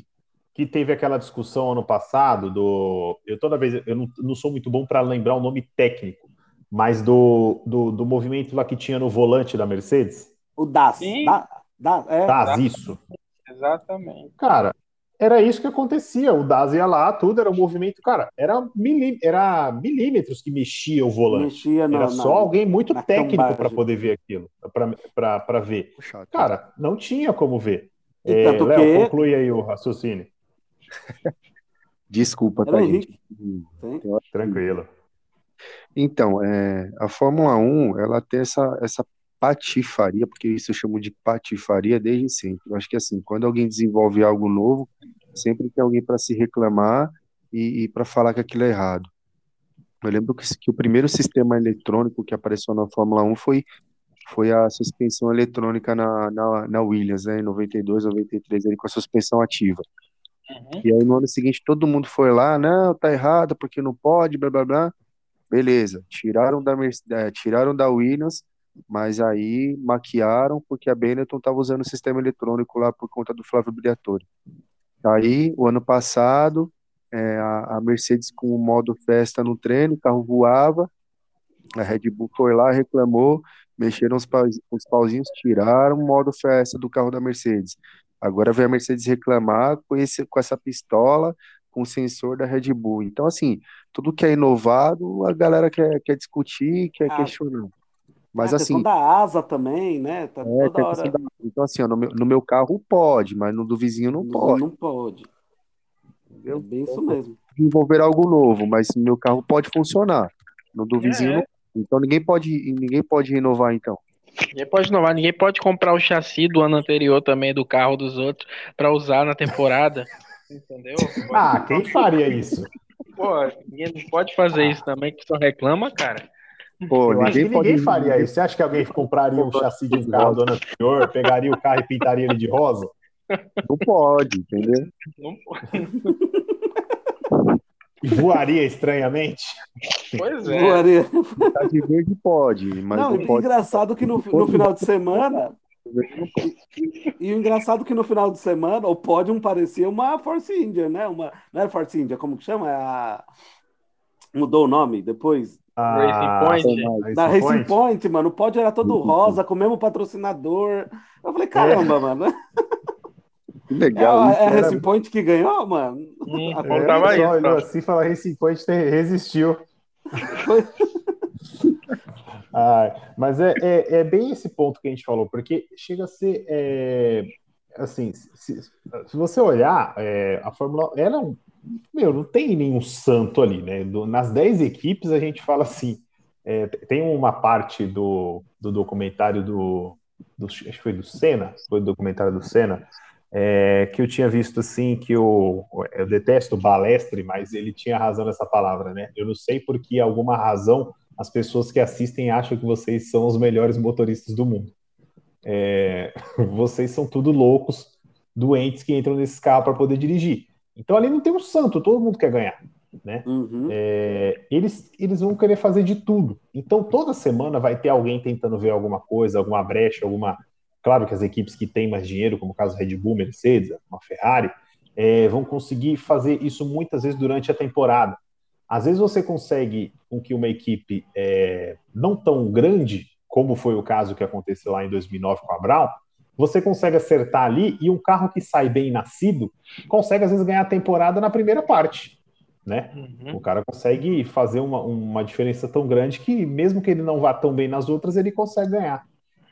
que teve aquela discussão ano passado do. Eu toda vez eu não, não sou muito bom para lembrar o nome técnico, mas do, do, do movimento lá que tinha no volante da Mercedes. o DAS? Sim. Da- da- é, DAS, isso. Exatamente. Cara, era isso que acontecia. O DAS ia lá, tudo era um movimento, cara, era, milí, era milímetros que mexia o volante. mexia na, Era na- só alguém muito na técnico para poder ver aquilo, para ver. Chato. Cara, não tinha como ver. E É, Léo, que- conclui aí o raciocínio. Desculpa, tá, gente? Tranquilo. Então, é, a Fórmula 1, ela tem essa, essa patifaria, porque isso eu chamo de patifaria desde sempre. Eu acho que assim, quando alguém desenvolve algo novo, sempre tem alguém para se reclamar e, e para falar que aquilo é errado. Eu lembro que, que o primeiro sistema eletrônico que apareceu na Fórmula 1 foi, foi a suspensão eletrônica na, na, na Williams, né, em 92, 93, ali, com a suspensão ativa. Uhum. E aí no ano seguinte todo mundo foi lá, não, tá errado, porque não pode, blá blá blá. Beleza, tiraram da, Merce- eh, tiraram da Williams, mas aí maquiaram porque a Benetton estava usando o sistema eletrônico lá por conta do Flávio Briatore. Aí, o ano passado, eh, a, a Mercedes com o modo festa no treino, o carro voava, a Red Bull foi lá, reclamou, mexeram os, os pauzinhos, tiraram o modo festa do carro da Mercedes. Agora vem a Mercedes reclamar com, esse, com essa pistola, com o sensor da Red Bull. Então, assim, tudo que é inovado, a galera quer, quer discutir, quer ah, questionar. Mas a assim. da asa também, né? Tá é, toda hora... da... Então, assim, ó, no, meu, no meu carro pode, mas no do vizinho não, pode. Não pode. É bem isso mesmo. Desenvolver algo novo, mas no meu carro pode funcionar. No do vizinho é. não. Então ninguém pode, ninguém pode renovar, então. Ninguém pode inovar, ninguém pode comprar o chassi do ano anterior também do carro dos outros para usar na temporada. Entendeu? Ah, quem faria isso? Pô, ninguém pode fazer isso também, que só reclama, cara. Pô, eu acho que ninguém faria isso. Você acha que alguém compraria um chassi de um carro do ano anterior, pegaria o carro e pintaria ele de rosa? Não pode, entendeu? Não pode. Voaria estranhamente? Pois é. Voaria. Tá de verde pode, mas não, não pode. engraçado que no, no final de semana e o engraçado é que no final de semana o pódio parecia uma Force India, né? Uma, não era Force India, como que chama? É a... Mudou o nome depois? Ah, Racing Point. Da Racing Point. Point, mano. O pódio era todo rosa, com o mesmo patrocinador. Eu falei, caramba, é. mano. Que legal. É, é a Racing Point que ganhou, mano? Hum, é, isso. Olha, assim falar Racing Point resistiu. Foi... Ah, mas é, é, é, bem esse ponto que a gente falou, porque chega a ser é, assim, se, se, você olhar é, a Fórmula, ela meu, não tem nenhum santo ali, né? Do, nas 10 equipes a gente fala assim, é, tem uma parte do, do documentário do, do, acho que foi do Senna, foi do documentário do Senna, é, que eu tinha visto assim que o eu detesto balestre, mas ele tinha razão nessa palavra, né? Eu não sei por que alguma razão as pessoas que assistem acham que vocês são os melhores motoristas do mundo. É, vocês são tudo loucos, doentes que entram nesse carro para poder dirigir. Então ali não tem um santo, todo mundo quer ganhar. Né? Uhum. É, eles, eles vão querer fazer de tudo. Então toda semana vai ter alguém tentando ver alguma coisa, alguma brecha, alguma. Claro que as equipes que têm mais dinheiro, como o caso Red Bull, Mercedes, uma Ferrari, é, vão conseguir fazer isso muitas vezes durante a temporada. Às vezes você consegue com que uma equipe é, não tão grande, como foi o caso que aconteceu lá em 2009 com a Brown, você consegue acertar ali e um carro que sai bem nascido consegue às vezes ganhar a temporada na primeira parte, né? Uhum. O cara consegue fazer uma, uma diferença tão grande que mesmo que ele não vá tão bem nas outras, ele consegue ganhar.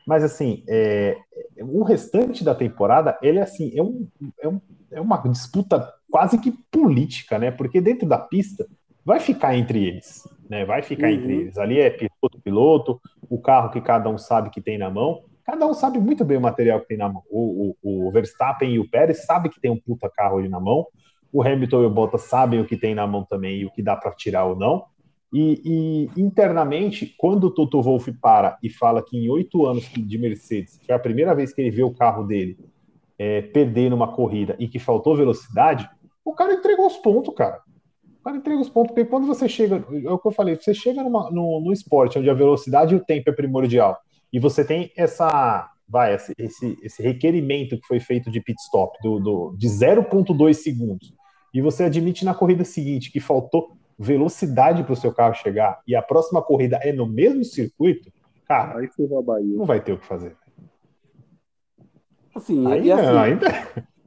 Mas assim, é, o restante da temporada, ele é assim, é, um, é, um, é uma disputa quase que política, né? Porque dentro da pista vai ficar entre eles, né? Vai ficar uhum. entre eles. Ali é piloto, piloto, o carro que cada um sabe que tem na mão. Cada um sabe muito bem o material que tem na mão. O, o, o Verstappen e o Pérez sabem que tem um puta carro ali na mão. O Hamilton e o Bottas sabem o que tem na mão também e o que dá para tirar ou não. E, e, internamente, quando o Toto Wolff para e fala que em oito anos de Mercedes, foi a primeira vez que ele vê o carro dele é, perder numa corrida e que faltou velocidade, o cara entregou os pontos, cara. O cara entrega os pontos, porque quando você chega, é o que eu falei, você chega numa, no, no esporte onde a velocidade e o tempo é primordial, e você tem essa, vai, esse, esse, esse requerimento que foi feito de pit stop do, do, de 0,2 segundos, e você admite na corrida seguinte que faltou velocidade para o seu carro chegar, e a próxima corrida é no mesmo circuito, cara, aí não vai ter o que fazer. Assim, aí, assim, ainda.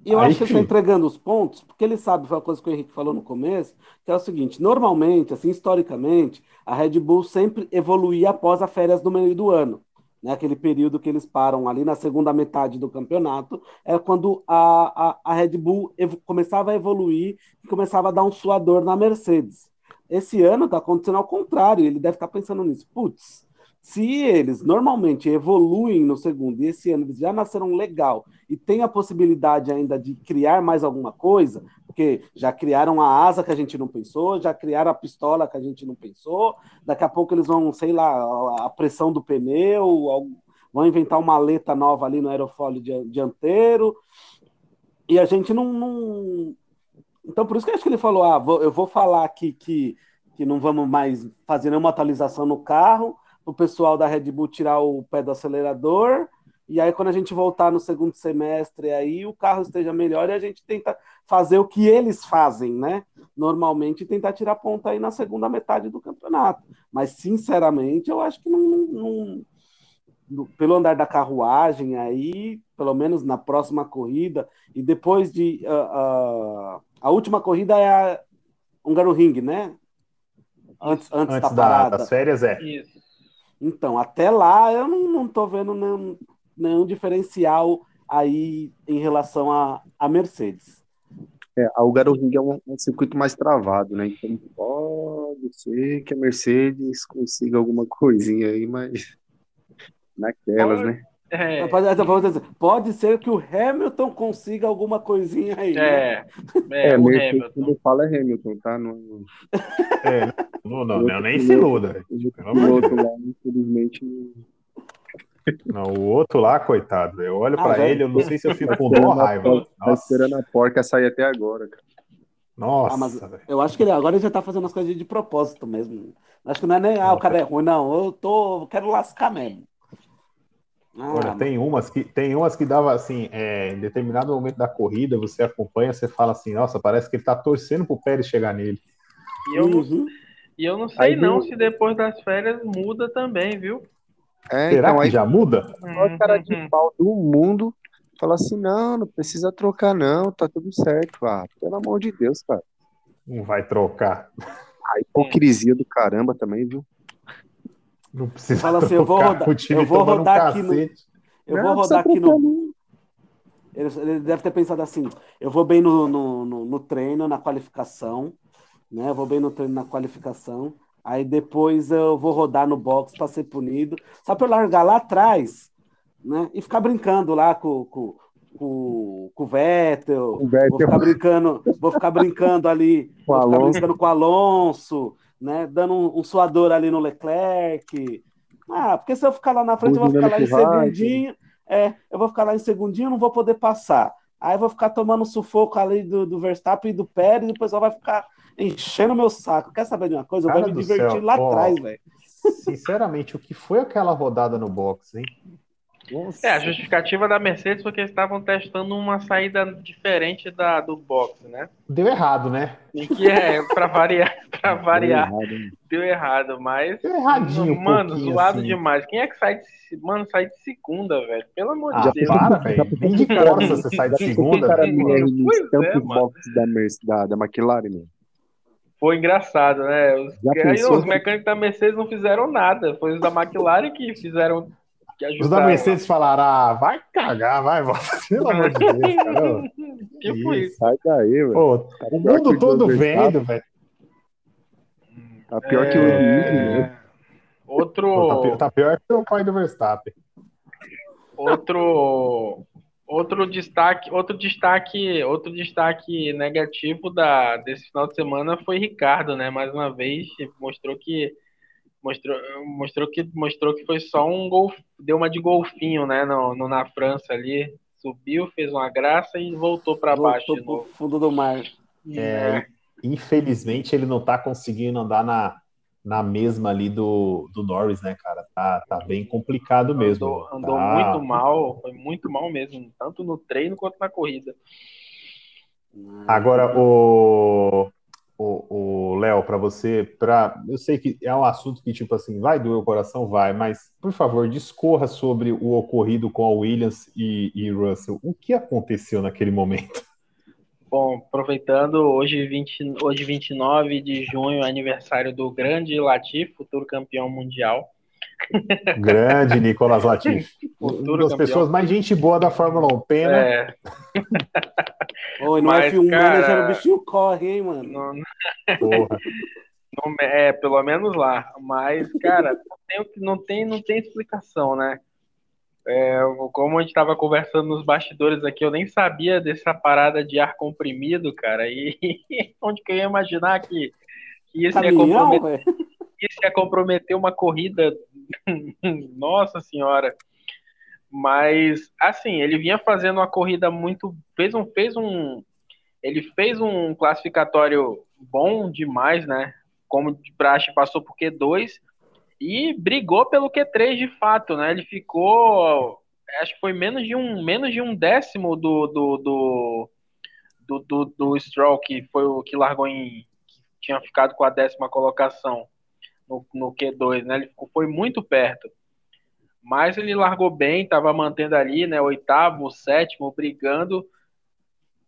E eu Aí, acho que ele está entregando os pontos, porque ele sabe, foi uma coisa que o Henrique falou no começo, que é o seguinte: normalmente, assim, historicamente, a Red Bull sempre evoluía após as férias do meio do ano. Né, aquele período que eles param ali na segunda metade do campeonato, é quando a, a, a Red Bull começava a evoluir e começava a dar um suador na Mercedes. Esse ano está acontecendo ao contrário, ele deve estar tá pensando nisso. Putz, se eles normalmente evoluem no segundo e esse ano eles já nasceram legal e tem a possibilidade ainda de criar mais alguma coisa, porque já criaram a asa que a gente não pensou, já criaram a pistola que a gente não pensou, daqui a pouco eles vão, sei lá, a pressão do pneu, vão inventar uma maleta nova ali no aerofólio dianteiro, e a gente não, não... Então, por isso que acho que ele falou, ah, vou, eu vou falar aqui que, que não vamos mais fazer nenhuma atualização no carro, o pessoal da Red Bull tirar o pé do acelerador, e aí quando a gente voltar no segundo semestre aí o carro esteja melhor e a gente tenta fazer o que eles fazem, né? Normalmente tentar tirar ponta aí na segunda metade do campeonato. Mas sinceramente eu acho que não, não do, pelo andar da carruagem aí, pelo menos na próxima corrida, e depois de. Uh, uh, a última corrida é a Hungaroring, né? Antes, antes, antes da, das férias, é. Isso. Então, até lá eu não, não tô vendo nenhum, nenhum diferencial aí em relação à a, a Mercedes. É, a Hungaroring é um, um, circuito mais travado, né? Então pode ser que a Mercedes consiga alguma coisinha aí, mas naquelas, né? É. Pode, pode, ser que o Hamilton consiga alguma coisinha aí. É, né? é, é o Hamilton. Quando fala é Hamilton, tá? Não... É, não, não, não, nem se iluda. O outro lá, infelizmente, não, o outro lá, coitado, eu olho ah, para ele, eu não sei se eu fico com dó ou raiva. Tá esperando a porca sair até agora, cara. Nossa, ah, mas eu acho que ele agora ele já tá fazendo as coisas de propósito mesmo. Acho que não é nem, ah, o cara é ruim, não. Eu tô, quero lascar mesmo. Ah, Olha, tem umas que tem umas que dava assim, é, em determinado momento da corrida, você acompanha, você fala assim, nossa, parece que ele tá torcendo pro Pérez chegar nele. E eu, uhum. e eu não sei Aí, não se depois das férias muda também, viu? É, Será então, que aí, já muda? O cara de uhum. pau do mundo fala assim: não, não precisa trocar, não, tá tudo certo. Ah, pelo amor de Deus, cara. Não vai trocar. A hipocrisia do caramba também, viu? Não precisa Fala assim, eu vou rodar, eu vou rodar aqui no, eu vou rodar aqui no. Ele, ele, deve ter pensado assim: eu vou bem no, no, no, no treino, na qualificação, né? Eu vou bem no treino, na qualificação. Aí depois eu vou rodar no box para ser punido. Só para eu largar lá atrás, né? E ficar brincando lá com, com, com, com o Vettel. O Vettel. Vou ficar brincando, vou ficar brincando ali, com vou ficar brincando com o Alonso, né? Dando um, um, suador ali no Leclerc. Ah, porque se eu ficar lá na frente, eu vou ficar lá em segundinho. É, eu vou ficar lá em segundinho, não vou poder passar. Aí eu vou ficar tomando sufoco ali do, do Verstappen e do Pérez, e depois ela vai ficar enchendo meu saco. Quer saber de uma coisa? Eu vou me divertir céu. lá atrás, velho. Sinceramente, o que foi aquela rodada no box, hein? Nossa. É, a justificativa da Mercedes foi que eles estavam testando uma saída diferente da do box, né? Deu errado, né? E que é, pra variar, pra variar, deu errado, deu errado mas. Deu erradinho, Mano, um zoado assim. demais. Quem é que sai de. Mano, sai de segunda, velho? Pelo amor de ah, Deus. Para, velho. Nem de Corsa você sai de segunda. cara pois é, box da, da, da McLaren, mano. Foi engraçado, né? Os, aí, os mecânicos da Mercedes não fizeram nada. Foi os da McLaren que fizeram. Que os da Mercedes falaram: ah, vai cagar, vai, volta. Pelo amor de Deus, cara. Que foi isso? Sai daí, velho. Tá o mundo todo vendo, velho. Tá pior é... que o Verstappen, né? Outro. Pô, tá, pior, tá pior que o pai do Verstappen. Outro Outro destaque, outro destaque, outro destaque negativo da, desse final de semana foi Ricardo, né? Mais uma vez mostrou que mostrou, mostrou que mostrou que foi só um gol, deu uma de golfinho, né? No, no na França ali, subiu, fez uma graça e voltou para baixo de novo. fundo do mar. É, é. Infelizmente ele não está conseguindo andar na na mesma ali do, do Norris, né, cara? Tá, tá bem complicado mesmo. Andou, andou tá... muito mal, foi muito mal mesmo, tanto no treino quanto na corrida. Agora, o o Léo, para você, para eu sei que é um assunto que tipo assim vai doer o coração, vai, mas por favor discorra sobre o ocorrido com a Williams e, e Russell. O que aconteceu naquele momento? Bom, aproveitando, hoje, 20, hoje 29 de junho, aniversário do grande Latif, futuro campeão mundial. Grande Nicolas Latif. Futuro Uma das campeão. pessoas mais gente boa da Fórmula 1. Pena. É. Oi, no Mas, F1 cara, Manager o bichinho corre, hein, mano? Não, Porra. Não, é, pelo menos lá. Mas, cara, não tem, não tem, não tem explicação, né? É, como a gente estava conversando nos bastidores aqui, eu nem sabia dessa parada de ar comprimido, cara. E onde que eu ia imaginar que, que isso, Caminhão, ia comprometer, isso ia comprometer uma corrida? Nossa Senhora! Mas, assim, ele vinha fazendo uma corrida muito. Fez um. Fez um ele fez um classificatório bom demais, né? Como de praxe, passou por Q2 e brigou pelo Q3 de fato, né? Ele ficou, acho que foi menos de um, menos de um décimo do do, do, do, do, do Stroll, que foi o que largou em, que tinha ficado com a décima colocação no, no Q2, né? Ele ficou, foi muito perto. mas ele largou bem, estava mantendo ali, né, oitavo, sétimo, brigando.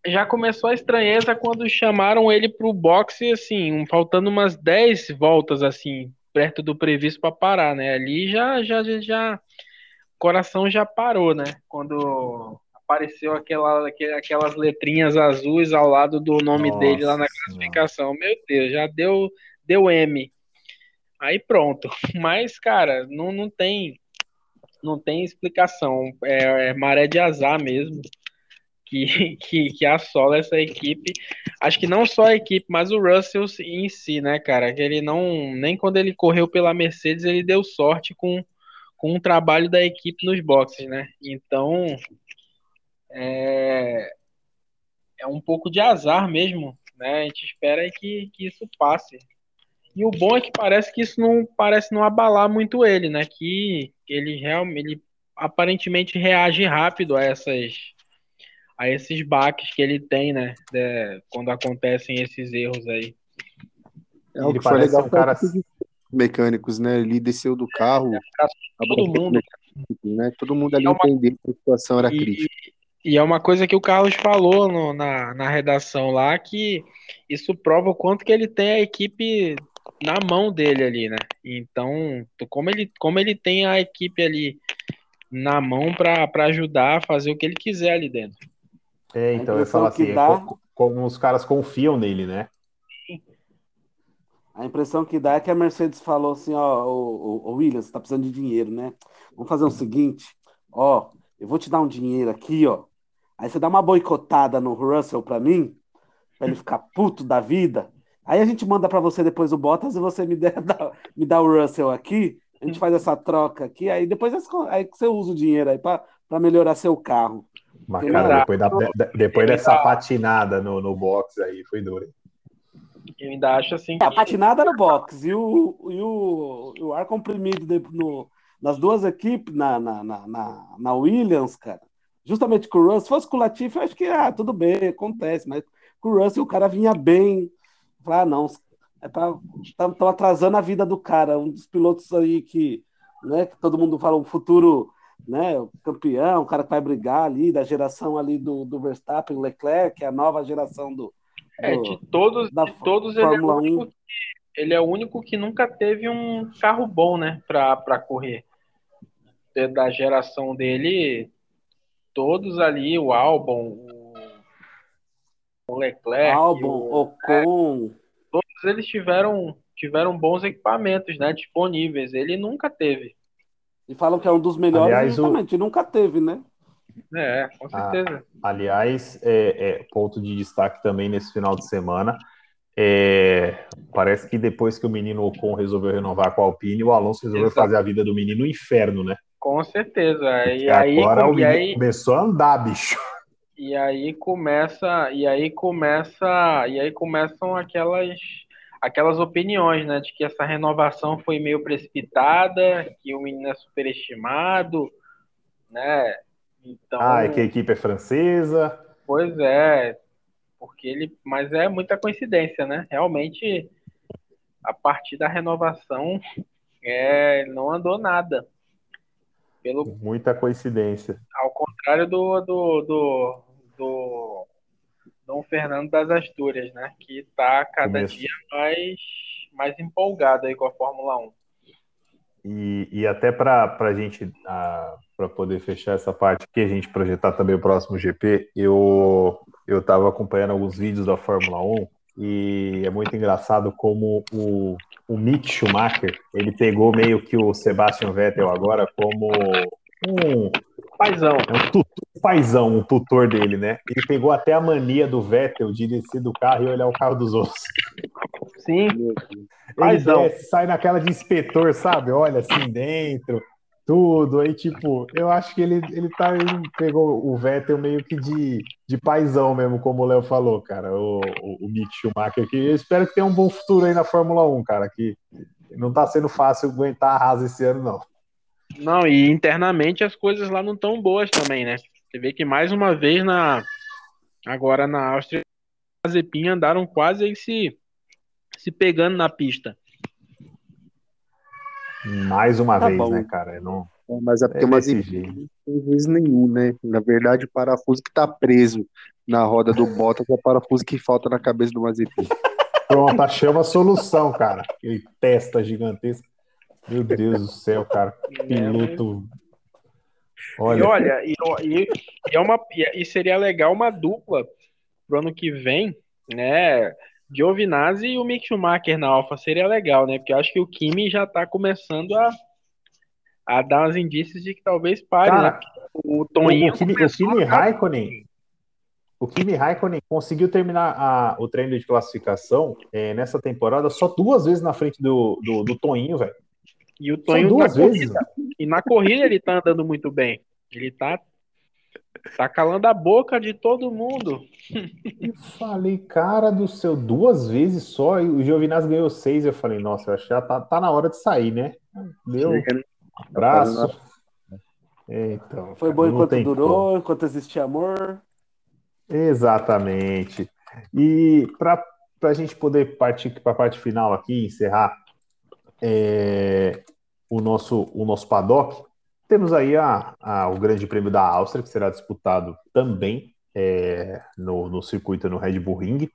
Já começou a estranheza quando chamaram ele para o boxe, assim, faltando umas 10 voltas, assim, perto do previsto para parar, né? Ali já, já, já, já, o coração já parou, né? Quando apareceu aquela, aquelas letrinhas azuis ao lado do nome Nossa, dele lá na classificação. Meu Deus, já deu, deu M. Aí pronto. Mas, cara, não, não tem não tem explicação. É, é maré de azar mesmo que, que, que assola essa equipe. Acho que não só a equipe, mas o Russell em si, né, cara? Que ele não. Nem quando ele correu pela Mercedes, ele deu sorte com, com o trabalho da equipe nos boxes, né? Então. É, é um pouco de azar mesmo, né? A gente espera que, que isso passe. E o bom é que parece que isso não parece não abalar muito ele, né? Que ele realmente ele aparentemente reage rápido a essas a esses baques que ele tem, né? De, quando acontecem esses erros aí. É o que foi legal um cara mecânicos, né? Ele desceu do carro, é, todo mundo, né? Todo mundo ali é uma... entendeu que a situação era e, crítica. E é uma coisa que o Carlos falou no, na, na redação lá que isso prova o quanto que ele tem a equipe na mão dele ali, né? Então, como ele, como ele tem a equipe ali na mão para ajudar a fazer o que ele quiser ali dentro. É, então eu falo assim, dá... como, como os caras confiam nele, né? A impressão que dá é que a Mercedes falou assim, ó, o, o, o Williams, tá precisando de dinheiro, né? Vamos fazer o seguinte, ó, eu vou te dar um dinheiro aqui, ó. Aí você dá uma boicotada no Russell para mim, para ele ficar puto da vida. Aí a gente manda para você depois o Bottas e você me, dá, me dá o Russell aqui. A gente faz essa troca aqui, aí depois aí você usa o dinheiro aí para melhorar seu carro. Mas, cara, depois, da, depois dessa patinada no, no box aí, foi duro. Eu ainda acho assim. É, a patinada no box e o, e o, o ar comprimido de, no, nas duas equipes, na, na, na, na, Williams, cara. Justamente com o Russell. Se fosse com o Latifi, eu acho que, ah, tudo bem, acontece. Mas com o Russell, o cara vinha bem, Falar, ah, não, é estão tá, atrasando a vida do cara, um dos pilotos aí que, né, que todo mundo fala, um futuro né, campeão, o cara que vai brigar ali, da geração ali do, do Verstappen, Leclerc, que é a nova geração do. É, de todos, de todos ele, é o único que, ele é o único que nunca teve um carro bom, né, para correr. Da geração dele, todos ali, o Albon, o Leclerc, Albon, o, Ocon, é, todos eles tiveram tiveram bons equipamentos, né, disponíveis. Ele nunca teve. E falam que é um dos melhores, aliás, o... nunca teve, né? É, com ah, certeza. Ah, aliás, é, é, ponto de destaque também nesse final de semana. É, parece que depois que o menino Ocon resolveu renovar com a Alpine, o Alonso resolveu Exato. fazer a vida do menino no inferno, né? Com certeza. E aí, agora o e aí... começou a andar, bicho. E aí começa, e aí começa, e aí começam aquelas aquelas opiniões, né, de que essa renovação foi meio precipitada, que o menino é superestimado, né? Então, ah, é que a equipe é francesa. Pois é, porque ele, mas é muita coincidência, né? Realmente a partir da renovação é, não andou nada. Pelo, Muita coincidência. Ao contrário do, do, do, do Dom Fernando das Astúrias, né? Que está cada Começo. dia mais, mais empolgado aí com a Fórmula 1. E, e até para a gente para poder fechar essa parte aqui, a gente projetar também o próximo GP, eu eu estava acompanhando alguns vídeos da Fórmula 1 e é muito engraçado como o, o Mick Schumacher, ele pegou meio que o Sebastian Vettel agora como um paizão, é um tutor, paizão, um tutor dele, né? Ele pegou até a mania do Vettel de descer do carro e olhar o carro dos outros. Sim, ele paizão. Desce, sai naquela de inspetor, sabe? Olha assim dentro, tudo. Aí, tipo, eu acho que ele, ele, tá, ele pegou o Vettel meio que de, de paizão mesmo, como o Léo falou, cara, o, o, o Mick Schumacher, que eu espero que tenha um bom futuro aí na Fórmula 1, cara, que não tá sendo fácil aguentar a Haas esse ano, não. Não, e internamente as coisas lá não estão boas também, né? Você vê que mais uma vez na agora na Áustria, as Zepin andaram quase aí se, se pegando na pista. Mais uma tá vez, bom. né, cara? Não, É, mas é porque é umas não tem vezes nenhum, né? Na verdade, o parafuso que tá preso na roda do Bottas é o parafuso que falta na cabeça do Mazepin. Pronto, achamos a solução, cara. Aquele testa gigantesco. Meu Deus do céu, cara. Piloto. Olha, e olha, e, e, e, é uma, e seria legal uma dupla pro ano que vem, né? Giovinazzi e o Mick Schumacher na Alfa seria legal, né? Porque eu acho que o Kimi já tá começando a, a dar uns indícios de que talvez pare, Cara, né? O Toninho. O, o Kimi, o Kimi Raikkonen. O Kimi Raikkonen conseguiu terminar a, o treino de classificação é, nessa temporada só duas vezes na frente do, do, do Toninho, velho. E o Toninho duas vezes. Corrida, e na corrida ele tá andando muito bem. Ele tá Tá calando a boca de todo mundo. Eu falei, cara do céu, duas vezes só, e o Giovinazzi ganhou seis. Eu falei, nossa, eu acho que já tá, tá na hora de sair, né? Deu um abraço. É, então, Foi bom enquanto durou, como. enquanto existia amor. Exatamente. E para a gente poder partir para a parte final aqui, encerrar é, o, nosso, o nosso paddock, temos aí a, a, o Grande Prêmio da Áustria, que será disputado também é, no, no circuito no Red Bull Ring,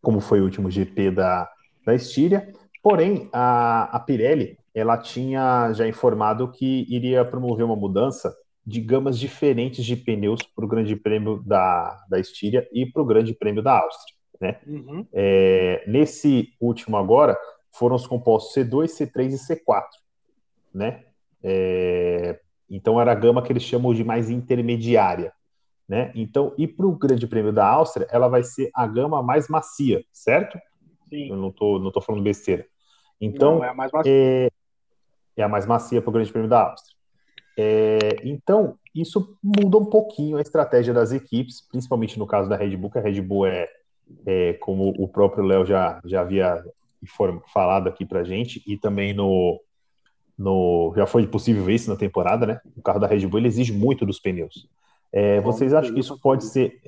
como foi o último GP da, da Estíria. Porém, a, a Pirelli ela tinha já informado que iria promover uma mudança de gamas diferentes de pneus para o Grande Prêmio da, da Estíria e para o Grande Prêmio da Áustria. Né? Uhum. É, nesse último agora, foram os compostos C2, C3 e C4. Né? É, então era a gama que eles chamam de mais intermediária. Né? Então, e para o Grande Prêmio da Áustria, ela vai ser a gama mais macia, certo? Sim. Eu não estou não tô falando besteira. Então, não, é a mais macia, é, é a mais macia para o Grande Prêmio da Áustria. É, então, isso muda um pouquinho a estratégia das equipes, principalmente no caso da Red Bull, que a Red Bull é, é como o próprio Léo já, já havia falado aqui para gente, e também no, no, já foi possível ver isso na temporada, né? O carro da Red Bull exige muito dos pneus. É, vocês acham que isso pode ser.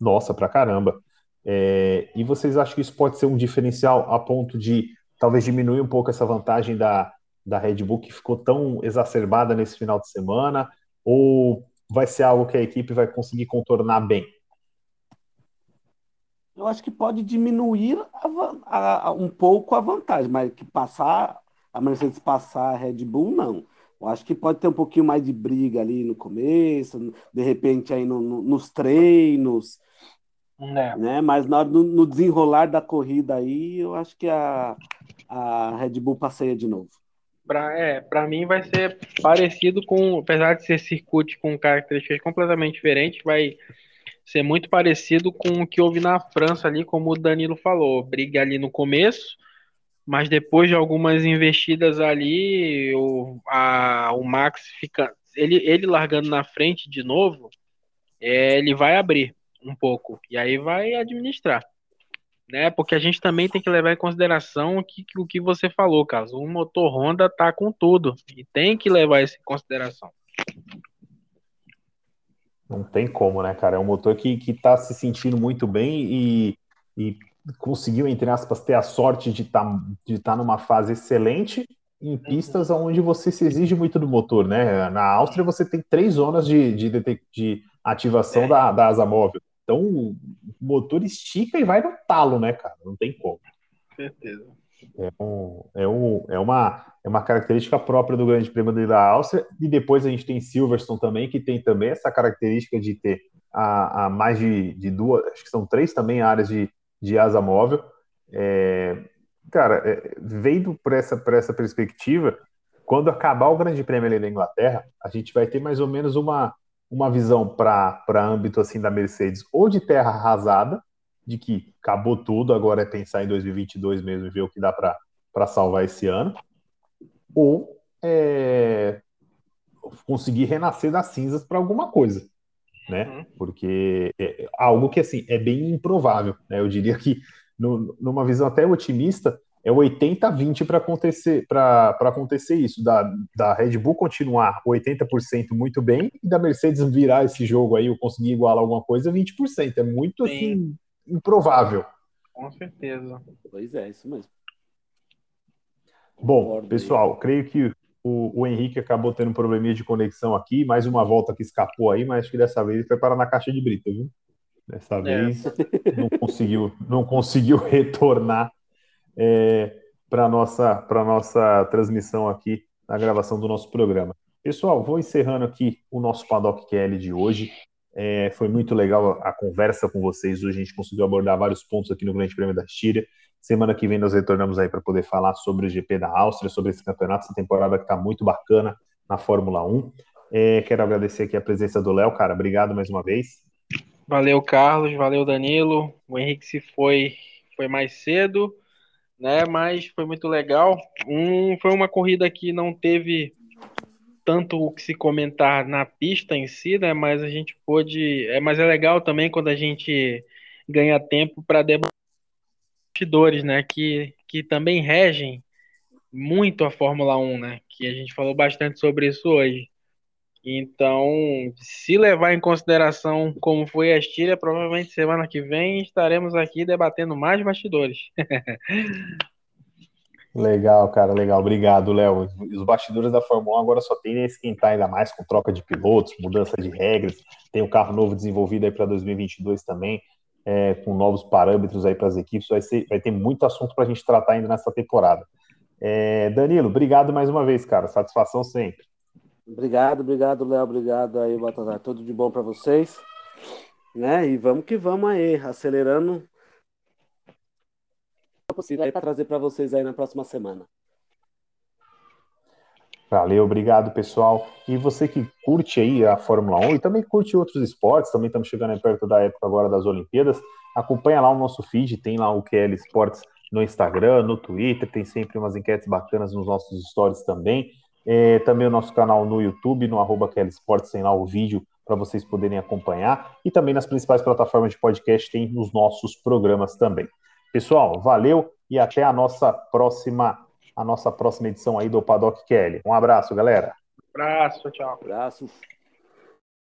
Nossa, pra caramba. É, e vocês acham que isso pode ser um diferencial a ponto de talvez diminuir um pouco essa vantagem da, da Red Bull que ficou tão exacerbada nesse final de semana? Ou vai ser algo que a equipe vai conseguir contornar bem? Eu acho que pode diminuir a, a, um pouco a vantagem, mas que passar a Mercedes passar a Red Bull, não. Eu acho que pode ter um pouquinho mais de briga ali no começo, de repente aí no, no, nos treinos, é. né? Mas na hora do, no desenrolar da corrida aí, eu acho que a, a Red Bull passeia de novo. Para é, para mim vai ser parecido com, apesar de ser circuito com características completamente diferentes, vai ser muito parecido com o que houve na França ali, como o Danilo falou, briga ali no começo, mas depois de algumas investidas ali, o, a, o Max fica. Ele, ele largando na frente de novo, é, ele vai abrir um pouco e aí vai administrar. Né? Porque a gente também tem que levar em consideração o que, o que você falou, Carlos. O motor Honda tá com tudo e tem que levar isso em consideração. Não tem como, né, cara? É um motor que, que tá se sentindo muito bem e, e conseguiu, entre aspas, ter a sorte de estar tá, de tá numa fase excelente em pistas onde você se exige muito do motor, né? Na Áustria você tem três zonas de, de, de ativação é. da, da asa móvel. Então o motor estica e vai no talo, né, cara? Não tem como. Certeza. É, um, é, um, é, uma, é uma característica própria do Grande Prêmio da Áustria. E depois a gente tem Silverstone também, que tem também essa característica de ter a, a mais de, de duas, acho que são três também áreas de, de asa móvel. É, cara, é, vendo por essa, por essa perspectiva, quando acabar o Grande Prêmio ali na Inglaterra, a gente vai ter mais ou menos uma, uma visão para âmbito assim da Mercedes, ou de terra arrasada, de que acabou tudo, agora é pensar em 2022 mesmo e ver o que dá para salvar esse ano, ou é, conseguir renascer das cinzas para alguma coisa né? Uhum. Porque é algo que assim é bem improvável, né? Eu diria que no, numa visão até otimista é 80-20 para acontecer para acontecer isso, da, da Red Bull continuar 80% muito bem e da Mercedes virar esse jogo aí ou conseguir igualar alguma coisa 20%. É muito Sim. assim improvável. Com certeza. Pois é, isso mesmo. Bom, pessoal, creio que o, o, Henrique acabou tendo um probleminha de conexão aqui, mais uma volta que escapou aí, mas acho que dessa vez ele foi parar na caixa de brita, viu? Dessa é. vez não conseguiu, não conseguiu retornar é, para nossa para nossa transmissão aqui na gravação do nosso programa. Pessoal, vou encerrando aqui o nosso Paddock QL de hoje. É, foi muito legal a conversa com vocês. Hoje a gente conseguiu abordar vários pontos aqui no Grande Prêmio da Estíria. Semana que vem nós retornamos aí para poder falar sobre o GP da Áustria, sobre esse campeonato, essa temporada que está muito bacana na Fórmula 1. É, quero agradecer aqui a presença do Léo, cara. Obrigado mais uma vez. Valeu, Carlos. Valeu, Danilo. O Henrique se foi, foi mais cedo, né? Mas foi muito legal. Um, foi uma corrida que não teve tanto o que se comentar na pista em si, né? Mas a gente pôde. É, mas é legal também quando a gente ganha tempo para debater bastidores, né? Que, que também regem muito a Fórmula 1, né? Que a gente falou bastante sobre isso hoje. Então, se levar em consideração como foi a Estíria, provavelmente semana que vem estaremos aqui debatendo mais bastidores. Legal, cara, legal. Obrigado, Léo. Os bastidores da Fórmula 1 agora só tem a esquentar ainda mais com troca de pilotos, mudança de regras. Tem o um carro novo desenvolvido aí para 2022 também, é, com novos parâmetros aí para as equipes. Vai, ser, vai ter muito assunto para a gente tratar ainda nessa temporada. É, Danilo, obrigado mais uma vez, cara. Satisfação sempre. Obrigado, obrigado, Léo. Obrigado aí, Baltazar. Tudo de bom para vocês. Né? E vamos que vamos aí, acelerando possível para trazer para vocês aí na próxima semana. Valeu, obrigado pessoal. E você que curte aí a Fórmula 1 e também curte outros esportes, também estamos chegando perto da época agora das Olimpíadas, acompanha lá o nosso feed, tem lá o QL Esportes no Instagram, no Twitter, tem sempre umas enquetes bacanas nos nossos stories também. É, também o nosso canal no YouTube, no arroba QL Esportes, tem lá o vídeo para vocês poderem acompanhar. E também nas principais plataformas de podcast tem os nossos programas também. Pessoal, valeu e até a nossa próxima a nossa próxima edição aí do Paddock Kelly. Um abraço, galera. Um abraço, tchau. Um abraço.